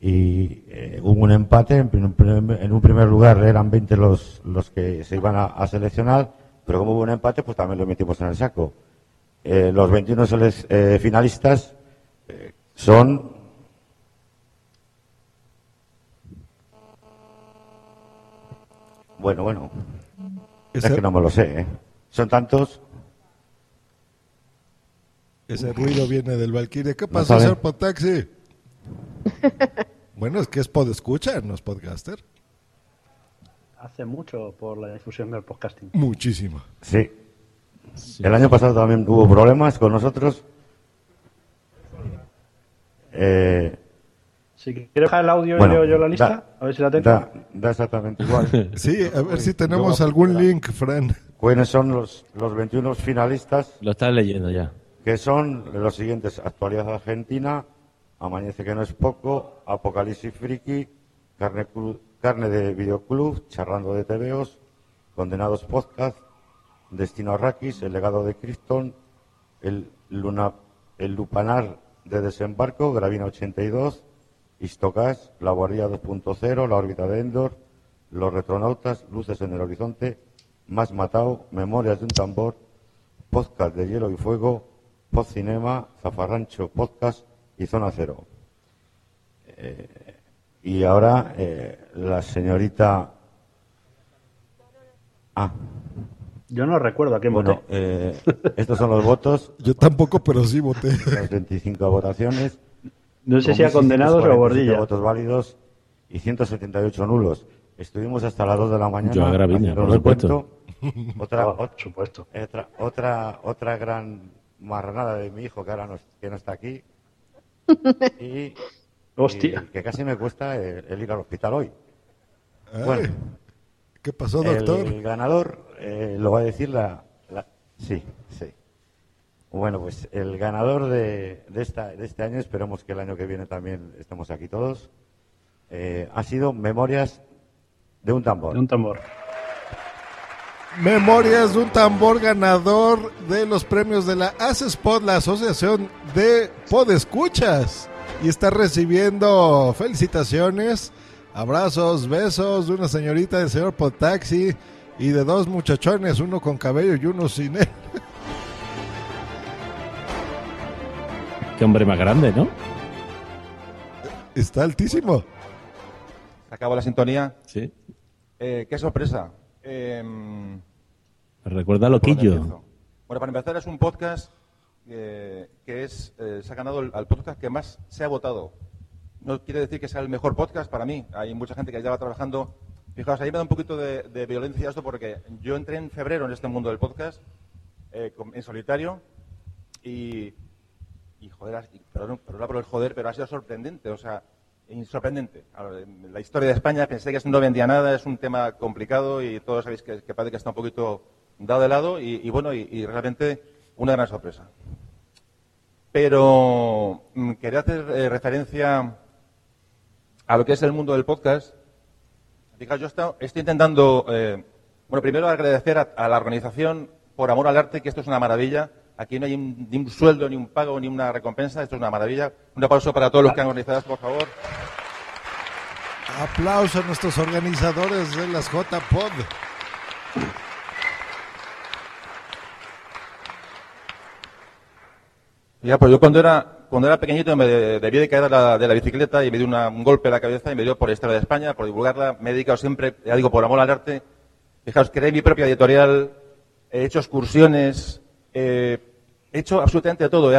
y eh, hubo un empate. En, en un primer lugar eran 20 los, los que se iban a, a seleccionar, pero como hubo un empate, pues también lo metimos en el saco. Eh, los 21 seles- eh, finalistas eh, son Bueno, bueno. Es que no me lo sé, ¿eh? Son tantos. Ese ruido viene del Valkyrie. ¿Qué No pasa, sabe. señor podtaxi? [laughs] bueno, es que es pod escucha, no es podcaster. Hace mucho por la difusión del podcasting. Muchísimo. Sí. El año pasado también hubo problemas con nosotros. Eh, Si quieres dejar el audio Bueno, y leo yo la lista, da- a ver si la tengo. da, da exactamente igual. [laughs] Sí, a ver si tenemos algún link, Fran. ¿Cuáles son los, los 21 finalistas? Lo estás leyendo ya. Que son los siguientes. Actualidad Argentina, Amanece que no es poco, Apocalipsis Friki, Carne, Cru- Carne de Videoclub, Charrando de TVOs, Condenados Podcast, Destino Arrakis, El legado de Criston, el, Luna, el Lupanar de Desembarco, Gravina 82, Istocas, La Guardia 2.0, La órbita de Endor, Los Retronautas, Luces en el Horizonte, Más Matao, Memorias de un Tambor, Podcast de Hielo y Fuego, Post Cinema, Zafarrancho Podcast y Zona Cero. Eh, y ahora eh, la señorita... Ah, Yo no recuerdo a quién bueno, voté. eh, [laughs] estos son los votos. Yo tampoco, pero sí voté. Las 25 votaciones. No sé si a condenados o a 1.647 Bordilla. votos válidos y 178 nulos. Estuvimos hasta las 2 de la mañana. Yo a Gravina, haciendo por supuesto. Otra, Oh, [laughs] por supuesto. Otra, otra, otra gran marranada de mi hijo que ahora no, que no está aquí. [laughs] Y, Hostia. y que casi me cuesta el, el ir al hospital hoy. Ay, Bueno, ¿Qué pasó, doctor? el ganador eh, lo va a decir la, la- Sí, sí. Bueno, pues el ganador de, de, esta, de este año, esperemos que el año que viene también estemos aquí todos, eh, ha sido Memorias de un tambor. De un tambor. Memorias de un tambor ganador de los premios de la ACESPOD, la Asociación de Podescuchas. Y está recibiendo felicitaciones, abrazos, besos de una señorita del señor Podtaxi y de dos muchachones, uno con cabello y uno sin él. Qué hombre más grande, ¿no? Está altísimo. Se acabó la sintonía. Sí. Eh, qué sorpresa. Me recuerda a ¿por dónde Loquillo. Bueno, para empezar es un podcast eh, que es eh, se ha ganado el, al podcast que más se ha votado. No quiere decir que sea el mejor podcast para mí. Hay mucha gente que ya va trabajando. Fijaos, ahí me da un poquito de, de violencia esto porque yo entré en febrero en este mundo del podcast eh, en solitario y, y joder, perdón, perdón por el joder, pero ha sido sorprendente, o sea, sorprendente. La historia de España pensé que no vendía nada, es un tema complicado y todos sabéis que, que parece que está un poquito dado de lado y, y bueno, y, y realmente una gran sorpresa. Pero mm, quería hacer eh, referencia a lo que es el mundo del podcast. Fijaos, yo estoy intentando, eh, bueno, primero agradecer a, la organización por amor al arte, que esto es una maravilla. Aquí no hay un- ni un sueldo, ni un pago, ni una recompensa. Esto es una maravilla. Un aplauso para todos los que han organizado por favor. Aplauso a nuestros organizadores de las J-Pod. Ya, pues yo cuando era, cuando era pequeñito me de- debí de caer de la, bicicleta y me dio un golpe en la cabeza y me dio por la de España, por divulgarla. Me he dedicado siempre, ya digo, por amor al arte. Fijaos, creé mi propia editorial, he hecho excursiones, eh, he hecho absolutamente todo.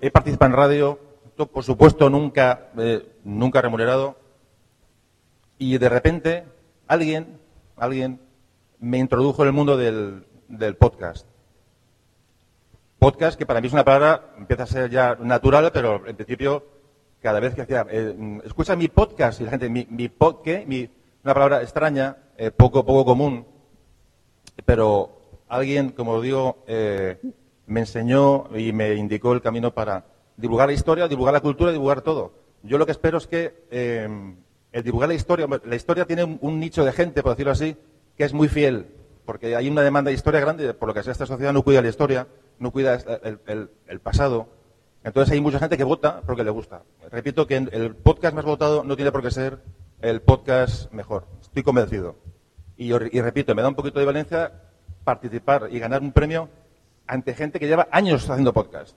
He, participado en radio, por supuesto nunca, eh, nunca remunerado. Y de repente alguien, alguien me introdujo en el mundo del, del podcast podcast, que para mí es una palabra, empieza a ser ya natural, pero en principio, cada vez que hacía, eh, escucha mi podcast, y la gente, mi, mi pod, ¿qué? Mi- una palabra extraña, eh, poco, poco común, pero alguien, como digo, eh, me enseñó y me indicó el camino para divulgar la historia, divulgar la cultura, divulgar todo. Yo lo que espero es que el divulgar la historia, la historia tiene un nicho de gente, por decirlo así, que es muy fiel, porque hay una demanda de historia grande, por lo que sea, esta sociedad no cuida la historia, no cuida el, pasado. Entonces hay mucha gente que vota porque le gusta. Repito que el podcast más votado no tiene por qué ser el podcast mejor. Estoy convencido. Y, y repito, me da un poquito de valencia participar y ganar un premio ante gente que lleva años haciendo podcast.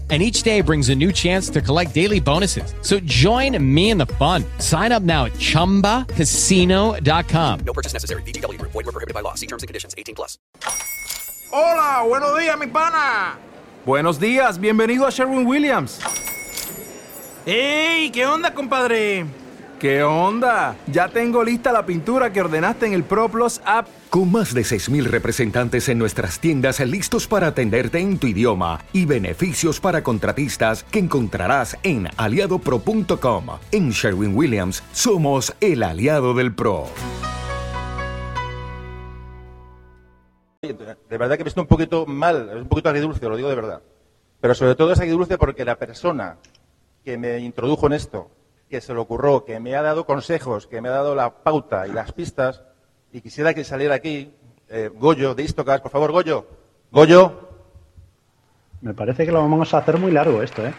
And each day brings a new chance to collect daily bonuses. So join me in the fun. Sign up now at chumbacasino.com. No purchase necessary. VGW Group. Void were prohibited by law. See terms and conditions. 18 plus. Hola, buenos días, mi pana. Buenos días, bienvenido a Sherwin Williams. ¡Ey! ¿Qué onda, compadre? ¿Qué onda? Ya tengo lista la pintura que ordenaste en el ProPlus app. Con más de 6.000 representantes en nuestras tiendas listos para atenderte en tu idioma y beneficios para contratistas que encontrarás en aliadopro.com. En Sherwin Williams somos el aliado del PRO. De verdad que me siento un poquito mal, es un poquito agridulce, lo digo de verdad. Pero sobre todo es agridulce porque la persona que me introdujo en esto, que se le ocurrió, que me ha dado consejos, que me ha dado la pauta y las pistas, y quisiera que saliera aquí, eh, Goyo, de Istocas, por favor, Goyo. Goyo. Me parece que lo vamos a hacer muy largo esto, ¿eh?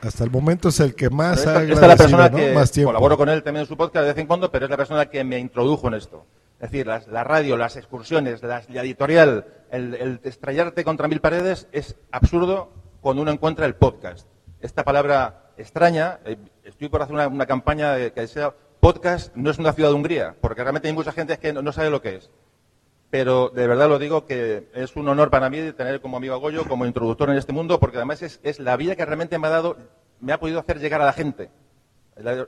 Hasta el momento es el que más ha esta, esta es la persona que Más tiempo. colaboro con él también en su podcast de vez en cuando, pero es la persona que me introdujo en esto. Es decir, las- la radio, las excursiones, las- la editorial, el, el estrellarte contra mil paredes es absurdo cuando uno encuentra el podcast. Esta palabra extraña, eh, estoy por hacer una, una campaña que sea podcast no es una ciudad de Hungría, porque realmente hay mucha gente que no, sabe lo que es. Pero de verdad lo digo que es un honor para mí tener como amigo a como introductor en este mundo, porque además es, la vía que realmente me ha dado, me ha podido hacer llegar a la gente.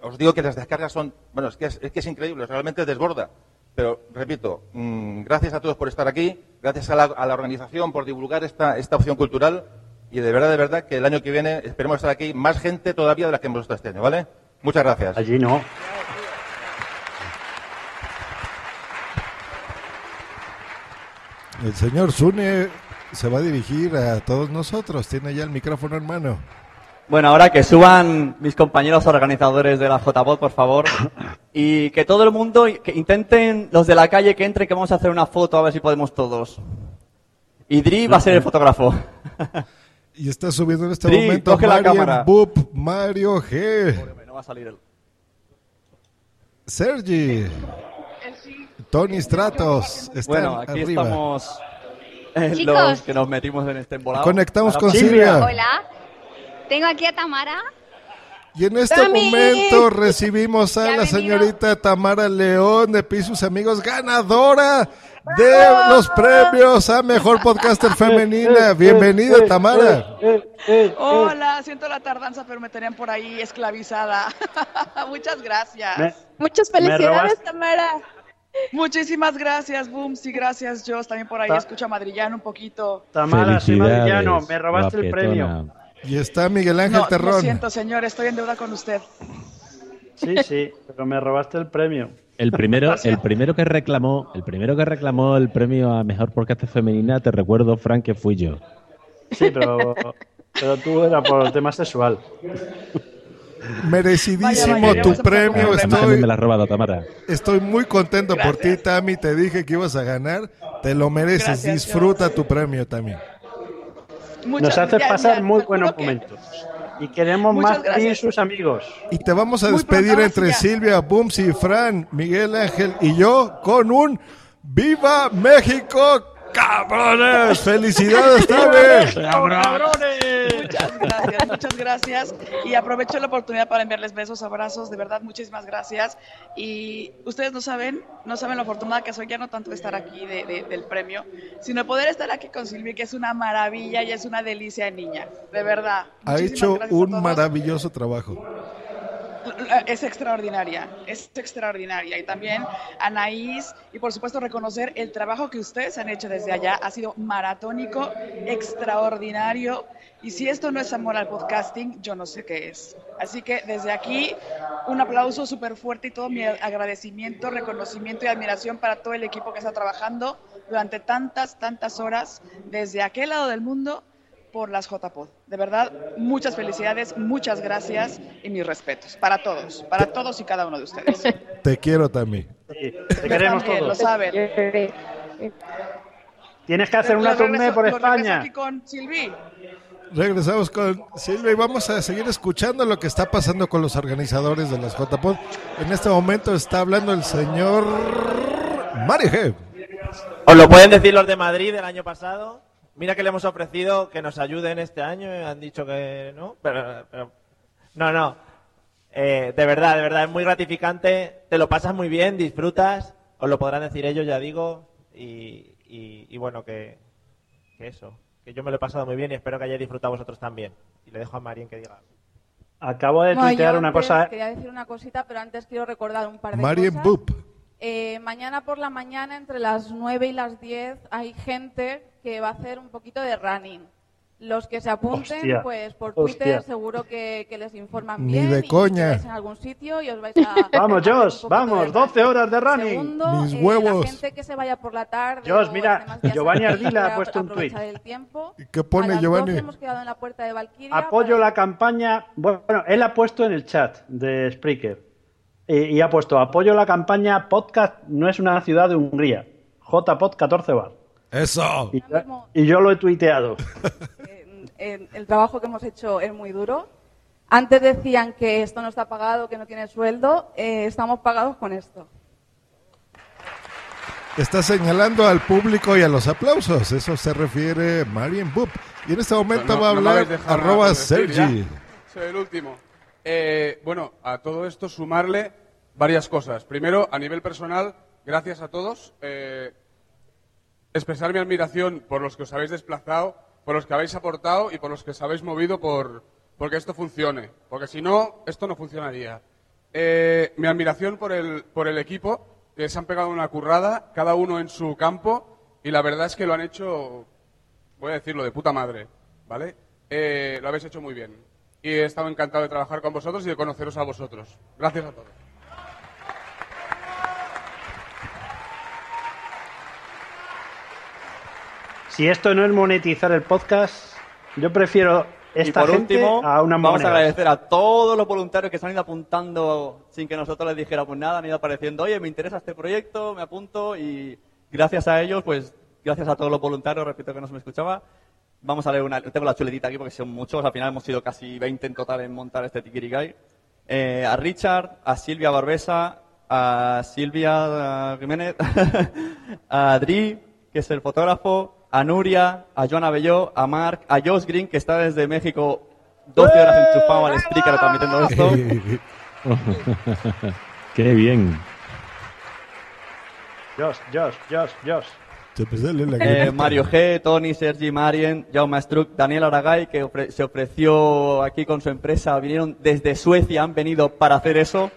Os digo que las descargas son, bueno, es que es, que es increíble, realmente desborda. Pero, repito, mm, gracias a todos por estar aquí, gracias a la, a la organización por divulgar esta opción cultural y de verdad, de verdad, que el año que viene esperemos estar aquí más gente todavía de la que hemos estado este año, ¿vale? Muchas gracias. Allí no. El señor Zune se va a dirigir a todos nosotros. Tiene ya el micrófono en mano. Bueno, ahora que suban mis compañeros organizadores de la JBot, por favor. Y que todo el mundo, que intenten, los de la calle, que entren, que vamos a hacer una foto a ver si podemos todos. Y Dri va a ser el fotógrafo. [laughs] Y está subiendo en este momento Marian cámara. Bup, Mario G. No va a salir el... Sergi. Tony Stratos. Están Bueno, aquí arriba. estamos eh, los que nos metimos en este embolado. Conectamos con Silvia. Hola. Tengo aquí a Tamara. Y en este ¡Tami! momento recibimos a Ya la venido. señorita Tamara León de Pisos Amigos, ganadora de los premios a Mejor Podcaster Femenina. [laughs] Bienvenida, Tamara. Hola, siento la tardanza, pero me tenían por ahí esclavizada. [laughs] Muchas gracias. Me- Muchas felicidades, Tamara. Muchísimas gracias, Boom. Sí, gracias, Joss. También por ahí Ta- escucho a Madrillano un poquito. Tamara, soy Felicidades, madrillano, me robaste el premio. Y está Miguel Ángel No, lo siento, señor. Estoy en deuda con usted. Sí, sí, pero me robaste el premio. El primero, el primero que reclamó, el primero que reclamó el premio a mejor podcast femenina, te recuerdo, Frank, que fui yo. Sí, pero, pero tú era por el tema sexual. Merecidísimo Vaya, vaya, tu premio. Estoy, me la has robado, Tamara. estoy muy contento por ti, Tami. Te dije que ibas a ganar. Te lo mereces. Gracias, Disfruta tu premio, Tami. Muchas- Nos hace ya- pasar ya, muy buenos que- momentos. Y queremos Muchas más gracias. sus amigos. Y te vamos a Muy despedir pronto, entre ya. Silvia, Bums y Fran, Miguel Ángel y yo con un ¡Viva México, cabrones! ¡Felicidades, Tami! Muchas gracias, muchas gracias. Y aprovecho la oportunidad para enviarles besos, abrazos, de verdad, muchísimas gracias. Y ustedes no saben, no saben lo afortunada que soy, ya no tanto de estar aquí de- de- del premio, sino de poder estar aquí con Silvia, que es una maravilla y es una delicia de niña, de verdad. Ha Muchísimas hecho un maravilloso trabajo. Es extraordinaria, es extraordinaria. Y también Anaís, y por supuesto reconocer el trabajo que ustedes han hecho desde allá. Ha sido maratónico, extraordinario. Y si esto no es amor al podcasting, yo no sé qué es. Así que desde aquí, un aplauso súper fuerte y todo mi agradecimiento, reconocimiento y admiración para todo el equipo que está trabajando durante tantas, tantas horas desde aquel lado del mundo por las JPod. De verdad, muchas felicidades, muchas gracias y mis respetos para todos, para todos y cada uno de ustedes. [laughs] Te quiero, Tami. Sí, te queremos También, lo todos. saben. Tienes que hacer una Lo tournée regreso- por lo España. aquí con Silvi. Regresamos con Silvia y vamos a seguir escuchando lo que está pasando con los organizadores de las JPod. En este momento está hablando el señor Mario G. Os lo pueden decir los de Madrid del año pasado. Mira que le hemos ofrecido que nos ayuden este año y han dicho que no. Pero, pero- no, no. Eh, de verdad, de verdad, es muy gratificante. Te lo pasas muy bien, disfrutas. Os lo podrán decir ellos, ya digo. Y, y- y bueno, que, que eso, que yo me lo he pasado muy bien y espero que hayáis disfrutado vosotros también. Y le dejo a Marien que diga. Acabo de No, tuitear una cosa. Quería decir una cosita, pero antes quiero recordar un par de Marien cosas. Boop. Eh, mañana por la mañana, entre las 9 y las 10, hay gente que va a hacer un poquito de running. Los que se apunten, Hostia, pues por Twitter hostia. seguro que, que les informan Ni bien. de y coña. en algún sitio y os vais a... [laughs] Vamos, Josh, vamos, de 12 horas de running. Segundo, Mis eh, huevos. la gente que se vaya por la tarde Josh, mira, Giovanni Ardila ha puesto un tuit. aprovechar el tiempo. ¿Qué pone a las Giovanni? 12 hemos quedado en la puerta de Valkyria. Apoyo la campaña. Bueno, él ha puesto en el chat de Spreaker. Y, y ha puesto: Apoyo la campaña Podcast no es una ciudad de Hungría. JPod 14 bar. Eso. Y, y yo lo he tuiteado. [laughs] el, el trabajo que hemos hecho es muy duro. Antes decían que esto no está pagado, que no tiene sueldo. Eh, estamos pagados con esto. Está señalando al público y a los aplausos. Eso se refiere Marian Boop. Y en este momento No, va a no hablar nada arroba Sergi. ya. Soy el último. Eh, bueno, a todo esto sumarle varias cosas. Primero, a nivel personal, gracias a todos. Eh, expresar mi admiración por los que os habéis desplazado, por los que habéis aportado y por los que os habéis movido por porque esto funcione. Porque si no, esto no funcionaría. Eh, mi admiración por el, por el equipo, que se han pegado una currada, cada uno en su campo, y la verdad es que lo han hecho, voy a decirlo, de puta madre, ¿vale? Eh, lo habéis hecho muy bien. Y he estado encantado de trabajar con vosotros y de conoceros a vosotros. Gracias a todos. Si esto no es monetizar el podcast, yo prefiero Y esta por gente último, a una vamos moneda. a agradecer a todos los voluntarios que se han ido apuntando sin que nosotros les dijéramos nada, han ido apareciendo, oye, me interesa este proyecto, me apunto y gracias a ellos, pues gracias a todos los voluntarios, repito que no se me escuchaba, vamos a leer una, tengo la chuletita aquí porque son muchos, al final hemos sido casi 20 en total en montar este Tikirikai. Eh, a Richard, a Silvia Barbesa, a Silvia Jiménez, [laughs] a Adri, que es el fotógrafo, a Nuria, a Joana Belló, a Mark, a Josh Green, que está desde México 12 horas enchufado al speaker transmitiendo esto. [laughs] Qué bien. Josh, Josh, Josh, Josh. Eh, Mario G, Tony, Sergi, Marien, Jaume Struck, Daniel Aragay, que ofre- se ofreció aquí con su empresa, vinieron desde Suecia, han venido para hacer eso.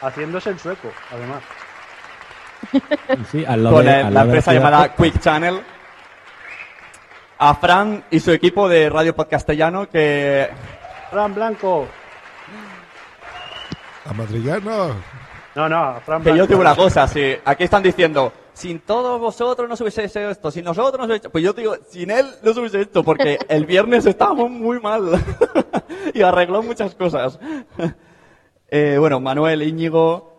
Haciéndose el sueco, además. Sí, al lado con de- el- al la lado de empresa llamada Podcast. Quick Channel. A Fran y su equipo de Radio Podcastellano que... Fran Blanco. A Madrillano. No, no, Fran Que yo Blanco. digo una cosa, si aquí están diciendo, sin todos vosotros no se hubiese hecho esto, sin nosotros no se hubiese hecho... Pues yo digo, sin él no se hubiese hecho, porque el viernes estábamos muy mal [laughs] y arregló muchas cosas. [laughs] Eh, bueno, Manuel Íñigo,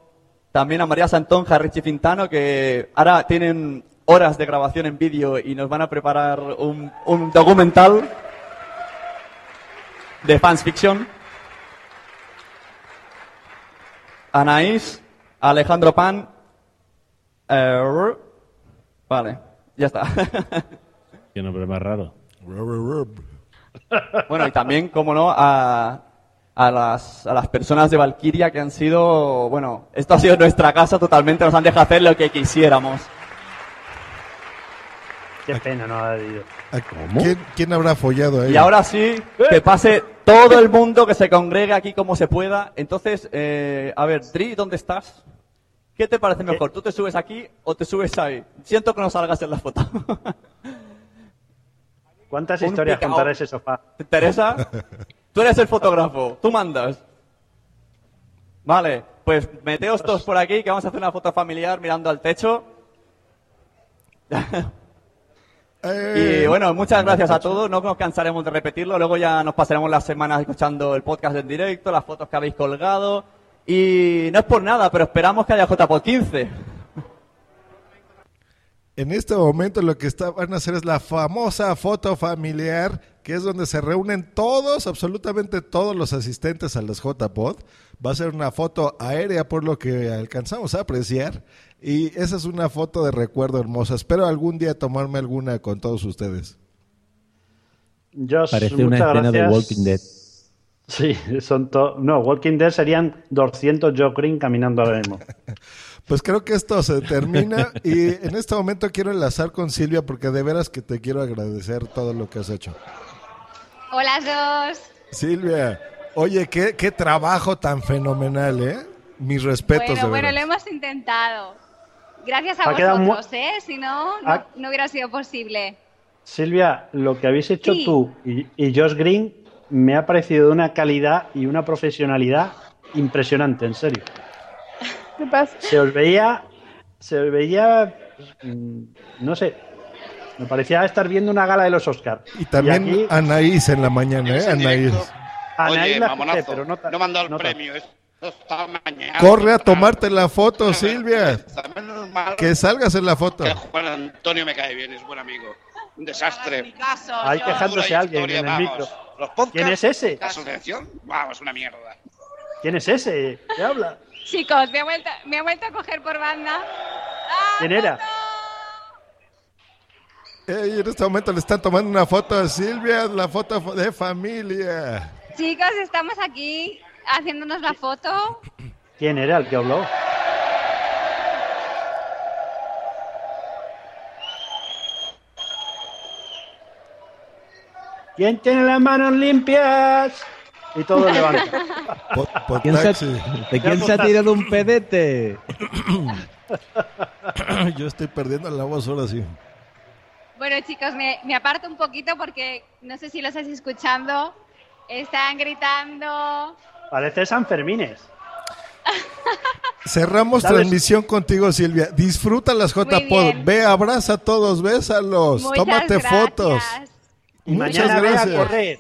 también a María Santonja, Richie Fintano, que ahora tienen horas de grabación en vídeo y nos van a preparar un, un documental de fans fiction. Anaís, Alejandro Pan. eh, vale, ya está. Qué nombre más raro. bueno, y también, como no, a, a, las, a las personas de Valkyria que han sido, bueno, esto ha sido nuestra casa totalmente, nos han dejado hacer lo que quisiéramos. Qué pena no haber ido. ¿Quién, quién habrá follado ahí? Y ahora sí, que pase todo el mundo, que se congregue aquí como se pueda. Entonces, eh, a ver, Dri, ¿dónde estás? ¿Qué te parece mejor? ¿Tú te subes aquí o te subes ahí? Siento que no salgas en la foto. ¿Cuántas [laughs] historias contará ese sofá? ¿Te interesa? [laughs] Tú eres el fotógrafo, tú mandas. Vale, pues meteos todos por aquí que vamos a hacer una foto familiar mirando al techo. [laughs] Y bueno, muchas gracias a todos. No nos cansaremos de repetirlo. Luego ya nos pasaremos las semanas escuchando el podcast en directo, las fotos que habéis colgado. Y no es por nada, pero esperamos que haya JPod 15. En este momento lo que está- van a hacer es la famosa foto familiar, que es donde se reúnen todos, absolutamente todos los asistentes a los JPod. Va a ser una foto aérea por lo que alcanzamos a apreciar. Y esa es una foto de recuerdo hermosa. Espero algún día tomarme alguna con todos ustedes. Josh, Parece una escena de. Walking Dead. Sí, son to- No, Walking Dead serían 200 Joe Green caminando ahora mismo. [laughs] Pues creo que esto se termina y en este momento quiero enlazar con Silvia porque de veras que te quiero agradecer todo lo que has hecho. Hola dos. Silvia, oye, qué, qué trabajo tan fenomenal, ¿eh? Mis respetos Bueno, de bueno, lo hemos intentado. Gracias a Ha vosotros, ¿eh? Si no, no, Ha- no hubiera sido posible. Silvia, lo que habéis hecho Sí. tú y, y Josh Green me ha parecido de una calidad y una profesionalidad impresionante, en serio. ¿Qué pasa? Se os veía, se os veía, mm, no sé, me parecía estar viendo una gala de los Oscars. Y también aquí- Anaís en la mañana, ¿eh? Anaís. Anaís Oye, la mamonazo, pero no no dado el no premio. Mañana. Corre a tomarte la foto, Silvia. Que salgas en la foto. que Juan Antonio me cae bien, es buen amigo. Un desastre. Hay quejándose Pura alguien historia, en el vamos. micro. Los podcasts, ¿Quién es ese? La asociación, vamos, una mierda. ¿Quién es ese? ¿Qué habla? Chicos, me ha vuelto, me ha vuelto a coger por banda. ¿Quién era? Y en este momento le están tomando una foto a Silvia, la foto de familia. Chicos, estamos aquí haciéndonos la foto. ¿Quién era el que habló? ¿Quién tiene las manos limpias? Y todo levanta. ¿Quién se- ¿De quién se ha tirado un pedete? [coughs] Yo estoy perdiendo la voz ahora sí. Bueno, chicos, me, me aparto un poquito porque no sé si lo estáis escuchando. Están gritando. Parece San Fermines. [laughs] Cerramos ¿Sabes? transmisión contigo, Silvia. Disfruta las JPod. Ve, abraza a todos, bésalos. Muchas Tómate gracias. fotos. Y Muchas mañana ve a gracias. correr.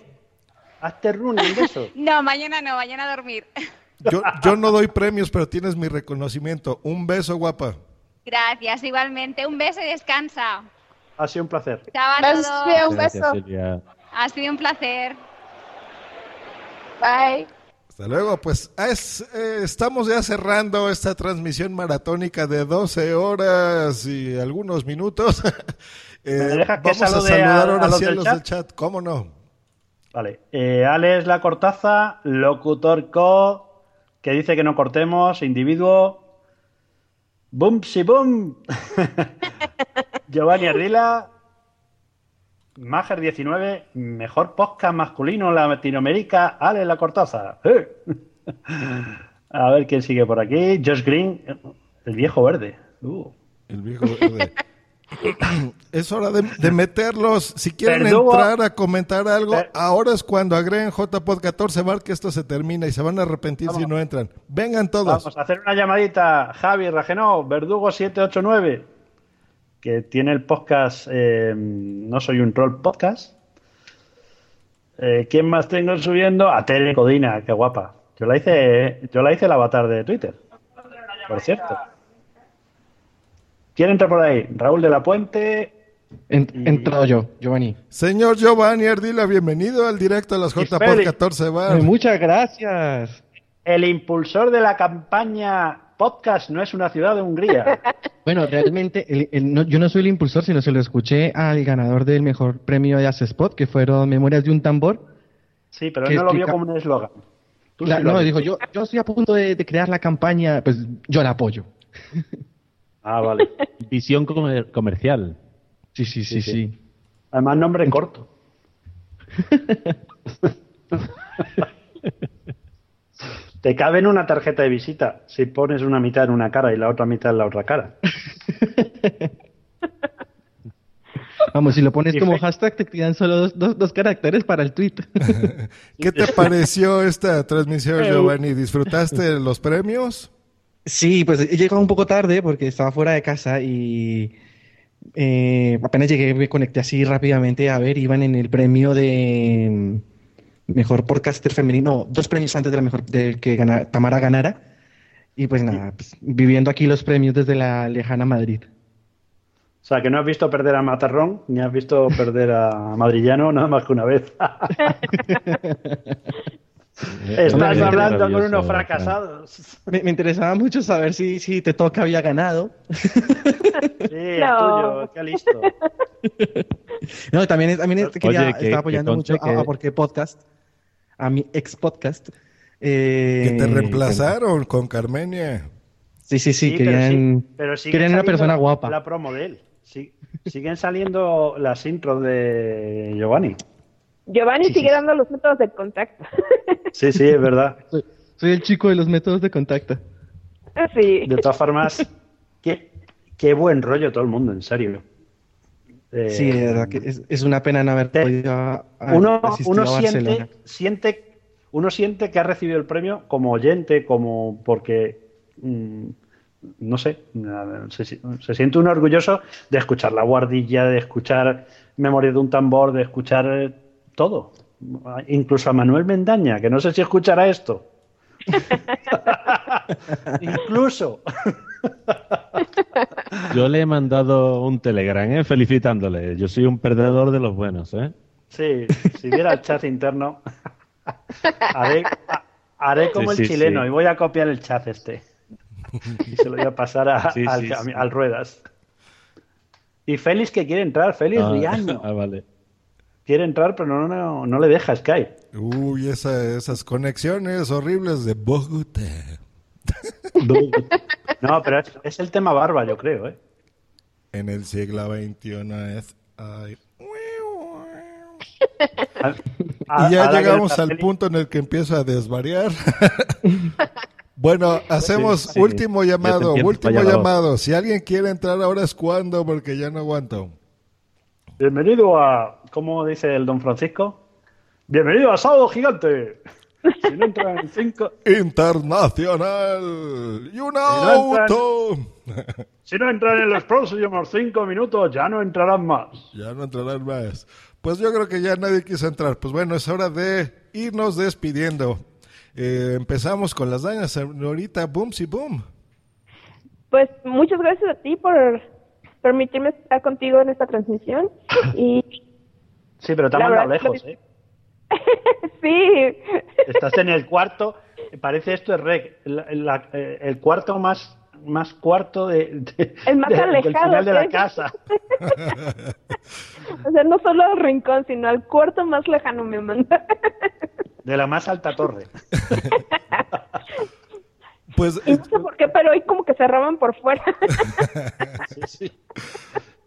Hazte running eso. [laughs] No, mañana no, mañana a dormir. [laughs] Yo, yo no doy premios, pero tienes mi reconocimiento. Un beso, guapa. Gracias, igualmente. Un beso y descansa. Ha sido un placer. Chao a todos. Un beso. Silvia. Ha sido un placer. Bye. Hasta luego, pues es, eh, estamos ya cerrando esta transmisión maratónica de 12 horas y algunos minutos. [laughs] Eh, ¿Me dejas que vamos a saludar a- ahora a los sí a del los chat? del chat, ¿cómo no? Vale. Eh, Alex La Cortaza, locutor co, que dice que no cortemos, individuo. Boom, si boom. [laughs] Giovanni Ardila. Mager 19, mejor podcast masculino en Latinoamérica, Alex La Cortaza. ¡Eh! [laughs] A ver quién sigue por aquí. Josh Green, el viejo verde. Uh. El viejo verde. [coughs] Es hora de, de meterlos. Si quieren entrar a comentar algo, ahora es cuando agreguen JPod 14 bar que esto se termina y se van a arrepentir si no entran. Vengan todos. Vamos a hacer una llamadita. Javi Ragenó, Verdugo 789, que tiene el podcast eh, No Soy un Troll Podcast. Eh, ¿Quién más tengo subiendo? A Tere Codina, qué guapa. Yo la hice, yo la hice el avatar de Twitter. Por cierto. ¿Quién entra por ahí? Raúl de la Puente. Entrado yo, Giovanni. Señor Giovanni Ardila, bienvenido al directo a las JPod Félix. 14 bar. Eh, Muchas gracias. El impulsor de la campaña Podcast no es una ciudad de Hungría. [laughs] Bueno, realmente el- el- no- yo no soy el impulsor, sino se lo escuché al ganador del mejor premio de Spot, que fueron Memorias de un tambor. Sí, pero él no lo vio como un eslogan. Tú La- sí lo no, dijo, yo, yo estoy a punto de, de crear la campaña, pues yo la apoyo. [laughs] Ah, vale. Visión comer- comercial. Sí, sí, sí, sí. Además, nombre corto. [laughs] Te cabe en una tarjeta de visita si pones una mitad en una cara y la otra mitad en la otra cara. [laughs] Vamos, si lo pones como hashtag, te quedan solo dos, dos, dos caracteres para el tweet. [laughs] [laughs] ¿Qué te pareció esta transmisión, Eh, Giovanni? ¿Disfrutaste los premios? Sí, pues he llegado un poco tarde porque estaba fuera de casa y eh, apenas llegué me conecté así rápidamente a ver, iban en el premio de mejor podcaster femenino, dos premios antes de la mejor del que gana- Tamara ganara y pues nada, pues, viviendo aquí los premios desde la lejana Madrid. O sea, que no has visto perder a Matarrón ni has visto perder a Madrillano nada más que una vez. [laughs] Estás hablando con unos fracasados. Me, me interesaba mucho saber si, si te toca había ganado. [laughs] Sí, es tuyo, qué listo. [laughs] No, también, también quería, Oye, que- estaba apoyando que mucho a, a Porque Podcast, a mi ex podcast. eh, Que te reemplazaron con Carmenia. Sí, sí, sí, pero querían, sí- pero sigue querían una persona guapa. La promo de él. Sí, siguen saliendo las intros de Giovanni. Giovanni sigue dando los métodos de contacto. [laughs] Sí, sí, es verdad. Soy, soy el chico de los métodos de contacto. Sí. De todas formas, qué, qué buen rollo todo el mundo, en serio. Eh, Sí, de verdad que es, es una pena no haber podido a- uno, uno a siente, siente, uno siente que ha recibido el premio como oyente, como porque mm, no sé, se, se siente uno orgulloso de escuchar la guardilla, de escuchar Memoria de un tambor, de escuchar eh, todo. Incluso a Manuel Mendaña, que no sé si escuchará esto. [laughs] [laughs] Incluso. [laughs] Yo le he mandado un telegram, ¿eh? felicitándole. Yo soy un perdedor de los buenos, ¿eh? Sí, si viera el chat interno, haré, ha- haré como Sí, el sí, chileno sí. y voy a copiar el chat este. Y se lo voy a pasar a- Sí, al, sí, cami- sí. al Ruedas. Y Félix que quiere entrar, Félix Ah, Riaño. [laughs] ah, vale. Quiere entrar, pero no, no, no le deja Skype. Uy, esa- esas conexiones horribles de Bogotá. No, pero es, es el tema barba, yo creo, ¿eh? En el siglo XXI es... ay. Y ya llegamos al punto en el que empieza a desvariar. [laughs] bueno, hacemos Sí, sí. último llamado, último llamado. Si alguien quiere entrar ahora es cuando, porque ya no aguanto. Bienvenido a, ¿cómo dice el don Francisco? Bienvenido a Sábado Gigante. Si no entra en cinco, Internacional y un no entran- auto. si no entran en los próximos cinco minutos, ya no entrarán más. Ya no entrarán más. Pues yo creo que ya nadie quiso entrar. Pues bueno, es hora de irnos despidiendo. Eh, empezamos con las dañas, señorita Boomsy Boom. Pues muchas gracias a ti por permitirme estar contigo en esta transmisión. Y Sí, pero te ha La mandado verdad, lejos, ¿eh? [laughs] sí, Estás en el cuarto, parece esto es rec, la- la- eh, el cuarto más más cuarto de, de- El más de- del alejado, final de la ¿sí? casa. [laughs] o sea, no solo al rincón, sino al cuarto más lejano me manda. De la más alta torre. Pues, [laughs] Y no sé por qué, pero hoy como que cerraban por fuera.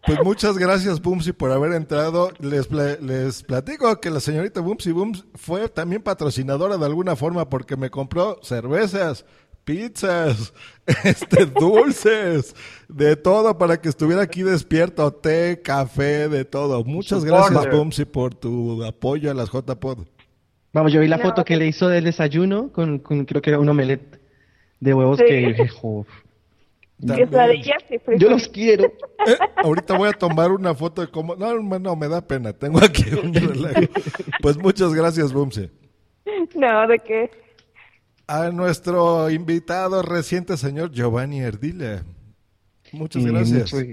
Pues muchas gracias, Boomsy, por haber entrado. Les, pla- les platico que la señorita Boomsy Booms fue también patrocinadora de alguna forma porque me compró cervezas, pizzas, [laughs] este, dulces, de todo para que estuviera aquí despierto, té, café, de todo. Muchas gracias. Boomsy, por tu apoyo a las JPod. Vamos, yo vi la No, foto que le hizo del desayuno con, con- creo que era un omelette de huevos Sí. que... jo, Quesadillas y frijoles. yo los quiero. Eh, ahorita voy a tomar una foto de cómo. No, no, me da pena. Tengo aquí [laughs] un relajo. Pues muchas gracias, Bumse. No, de qué. A nuestro invitado reciente, señor Giovanni Erdila. Muchas Y gracias. mucho-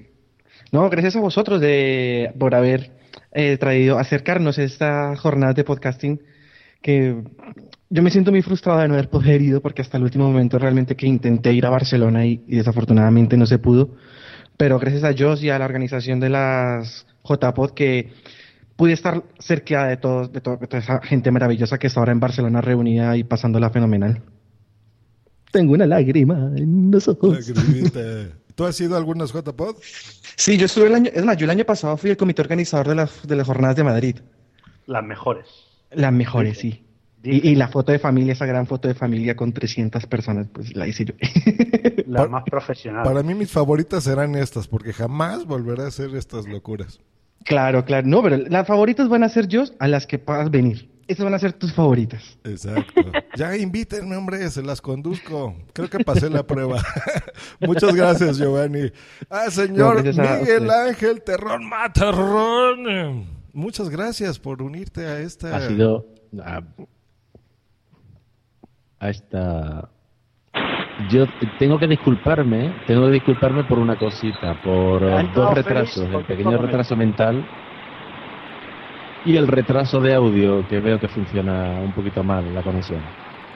No, gracias a vosotros de, por haber eh, traído, acercarnos a esta jornada de podcasting que yo me siento muy frustrado de no haber podido porque hasta el último momento realmente que intenté ir a Barcelona y, y desafortunadamente no se pudo. Pero gracias a Joss y a la organización de las JPod que pude estar cerca de, todos, de, to- de toda esa gente maravillosa que está ahora en Barcelona reunida y pasándola fenomenal. Tengo una lágrima en los ojos. Lagrimita. ¿Tú has ido a algunas JPod? Sí, yo estuve el año, es más, yo el año pasado fui el comité organizador de las, de las jornadas de Madrid. Las mejores. Las mejores, sí. Y, y la foto de familia, esa gran foto de familia con 300 personas, pues la hice yo. [laughs] Las más profesionales. Para mí mis favoritas serán estas, porque jamás volveré a hacer estas locuras. claro, claro. No, pero las favoritas van a ser yo a las que puedas venir. Esas van a ser tus favoritas. Exacto. [laughs] Ya invítenme, hombre, se las conduzco. Creo que pasé la prueba. [laughs] Muchas gracias, Giovanni. Ah, señor No, gracias a Miguel. Ángel Terrón Matarrón. Muchas gracias por unirte a esta. Ha sido a, a esta. Yo tengo que disculparme, tengo que disculparme por una cosita, por eh, entrado dos retrasos, el pequeño retraso mental y el retraso de audio que veo que funciona un poquito mal la conexión.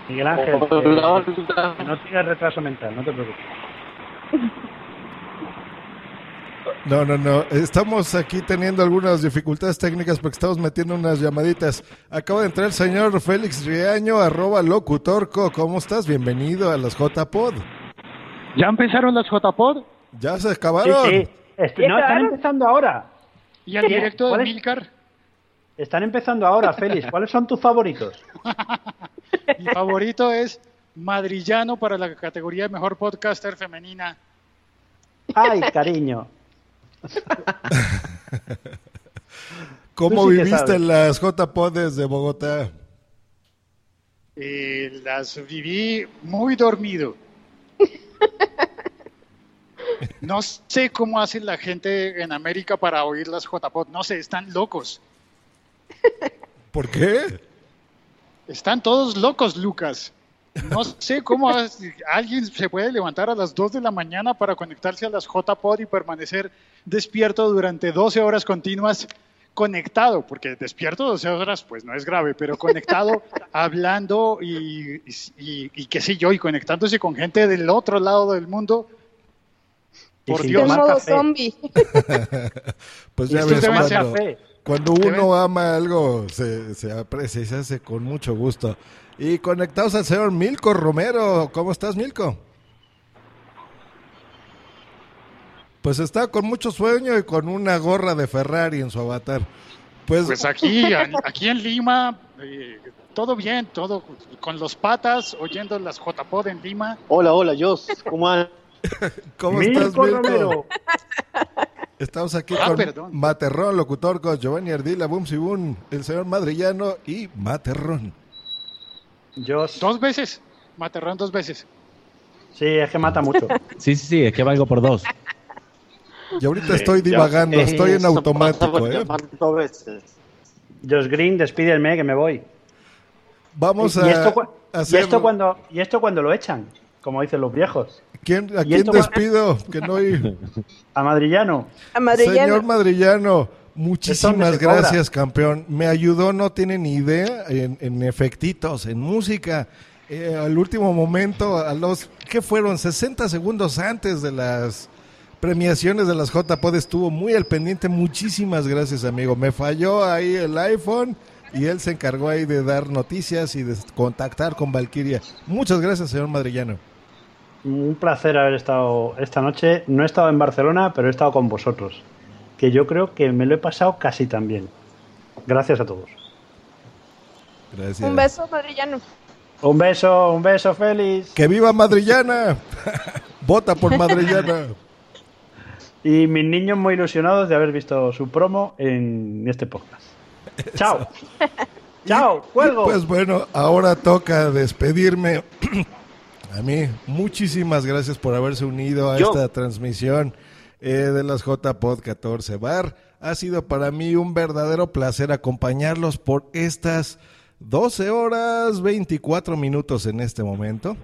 Miguel Ángel, que no tienes retraso mental, no te preocupes. [laughs] No, no, no. Estamos aquí teniendo algunas dificultades técnicas porque estamos metiendo unas llamaditas. Acaba de entrar el señor Félix Riaño, arroba locutorco. ¿Cómo estás? Bienvenido a las JPod. ¿Ya empezaron las JPod? ¿Ya se acabaron? Sí, sí. Est- no, están empezando ahora. ¿Y el directo de. Milcar? Están empezando ahora, Félix. ¿Cuáles son tus favoritos? [laughs] Mi favorito es Madrillano para la categoría de mejor podcaster femenina. Ay, cariño. ¿Cómo sí viviste las JPod desde Bogotá? Eh, las viví muy dormido. No sé cómo hace la gente en América para oír las JPod. No sé, están locos. ¿Por qué? Están todos locos, Lucas. No sé cómo alguien se puede levantar a las 2 de la mañana para conectarse a las JPod y permanecer despierto durante 12 horas continuas conectado, porque despierto 12 horas pues no es grave, pero conectado, [laughs] hablando y, y, y- y qué sé yo, y conectándose con gente del otro lado del mundo. Por Dios. zombie. [laughs] Pues ya ves, cuando, cuando uno ama algo, se, se aprecia y se hace con mucho gusto. Y conectados al señor Milko Romero. ¿Cómo estás, Milko? Pues está con mucho sueño y con una gorra de Ferrari en su avatar. Pues, Pues aquí, aquí en Lima, eh, todo bien, todo con los patas, oyendo las JPod en Lima. Hola, hola, Jos, ¿cómo van? [laughs] ¿Cómo estás, Milko Milko? Romero. Estamos aquí Ah, con perdón. Materrón, locutor, con Giovanni Ardila, Boom Boom, el señor Madrillano y Materrón. Dos veces, Materrón dos veces. Sí, es que mata mucho. [laughs] Sí, sí, sí, es que valgo por dos. Y ahorita estoy divagando, estoy en automático, ¿eh? Josh Green, despídeme que me voy. Vamos y, a y esto, y hacer- esto cuando y esto cuando lo echan, como dicen los viejos. ¿Quién, ¿A quién despido? Que no [laughs] oí. A Madrillano. Señor Madrillano, muchísimas gracias, campeón. Me ayudó, no tienen ni idea, en, en efectitos, en música. Eh, al último momento, a los que fueron 60 segundos antes de las premiaciones de las JPod, estuvo muy al pendiente. Muchísimas gracias, amigo. Me falló ahí el iPhone y él se encargó ahí de dar noticias y de contactar con Valkyria. Muchas gracias, señor Madrillano. Un placer haber estado esta noche. No he estado en Barcelona, pero he estado con vosotros. Que yo creo que me lo he pasado casi tan bien. Gracias a todos. Gracias. Un beso, madrillano. Un beso, un beso, Félix. ¡Que viva Madrillana! [laughs] Vota por Madrillana. Y mis niños muy ilusionados de haber visto su promo en este podcast. Chao. [laughs] Chao, cuelgo. Pues bueno, ahora toca despedirme. [clears throat] A mí, muchísimas gracias por haberse unido a Yo. esta transmisión eh, de las JPod 14 Bar. Ha sido para mí un verdadero placer acompañarlos por estas 12 horas 24 minutos en este momento.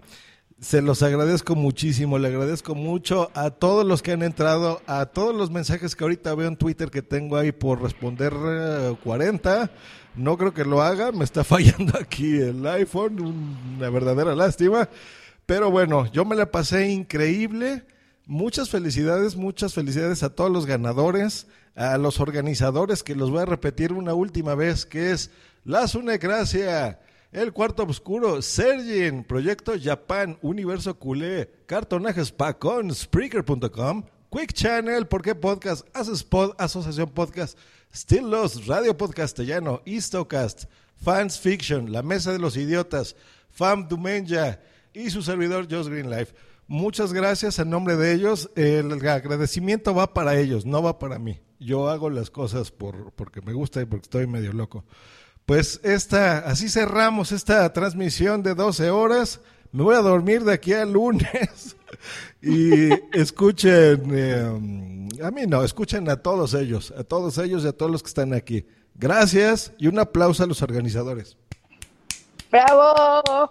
Se los agradezco muchísimo, le agradezco mucho a todos los que han entrado, a todos los mensajes que ahorita veo en Twitter que tengo ahí por responder eh, 40. No creo que lo haga, me está [laughs] fallando aquí el iPhone, una verdadera lástima. Pero bueno, yo me la pasé increíble. Muchas felicidades, muchas felicidades a todos los ganadores, a los organizadores, que los voy a repetir una última vez, que es La Sunecracia, El Cuarto Oscuro, Sergin, Proyecto Japan, Universo Culé, Cartonajes Pacón, Spreaker.com, Quick Channel, ¿Por qué Podcast? Haces Asociación Podcast, Still Lost, Radio Podcastellano, Istocast, Fans Fiction, La Mesa de los Idiotas, Fam Dumenja y su servidor Josh Green Life. Muchas gracias en nombre de ellos. El agradecimiento va para ellos, no va para mí. Yo hago las cosas por, porque me gusta y porque estoy medio loco. Pues esta, así cerramos esta transmisión de 12 horas. Me voy a dormir de aquí al lunes. [laughs] y escuchen, eh, a mí no, escuchen a todos ellos, a todos ellos y a todos los que están aquí. Gracias y un aplauso a los organizadores. ¡Bravo!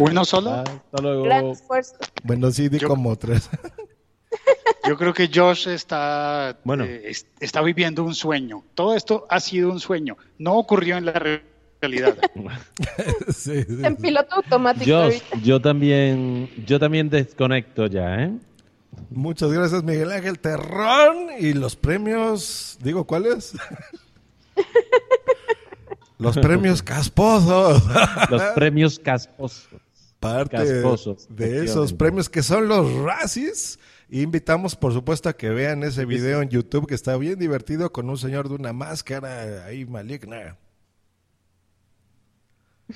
¿Uno solo? Hasta luego. Gran esfuerzo. Bueno, sí, di como tres. [laughs] Yo creo que Josh está, Bueno. eh, es- está viviendo un sueño. Todo esto ha sido un sueño. No ocurrió en la re- realidad. [laughs] sí, sí. En piloto automático. Yo, ahorita. yo también, yo también desconecto ya, ¿eh? Muchas gracias, Miguel Ángel Terrón. Y los premios, digo, ¿cuáles? [laughs] los premios casposos. [laughs] Los premios casposos. parte de esos premios que son los Razzies. Invitamos, por supuesto, a que vean ese video en YouTube que está bien divertido con un señor de una máscara ahí maligna.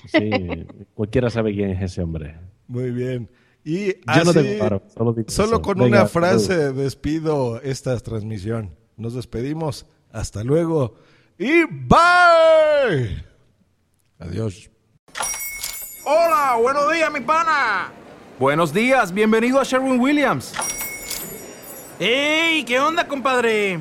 Sí, cualquiera sabe quién es ese hombre. Muy bien. Y Yo no así, tengo paro, solo con Venga, una frase despido esta transmisión. Nos despedimos. Hasta luego. Y bye. Adiós. Hola, buenos días, mi pana. Buenos días, bienvenido a Sherwin Williams. ¡Ey! ¿Qué onda, compadre?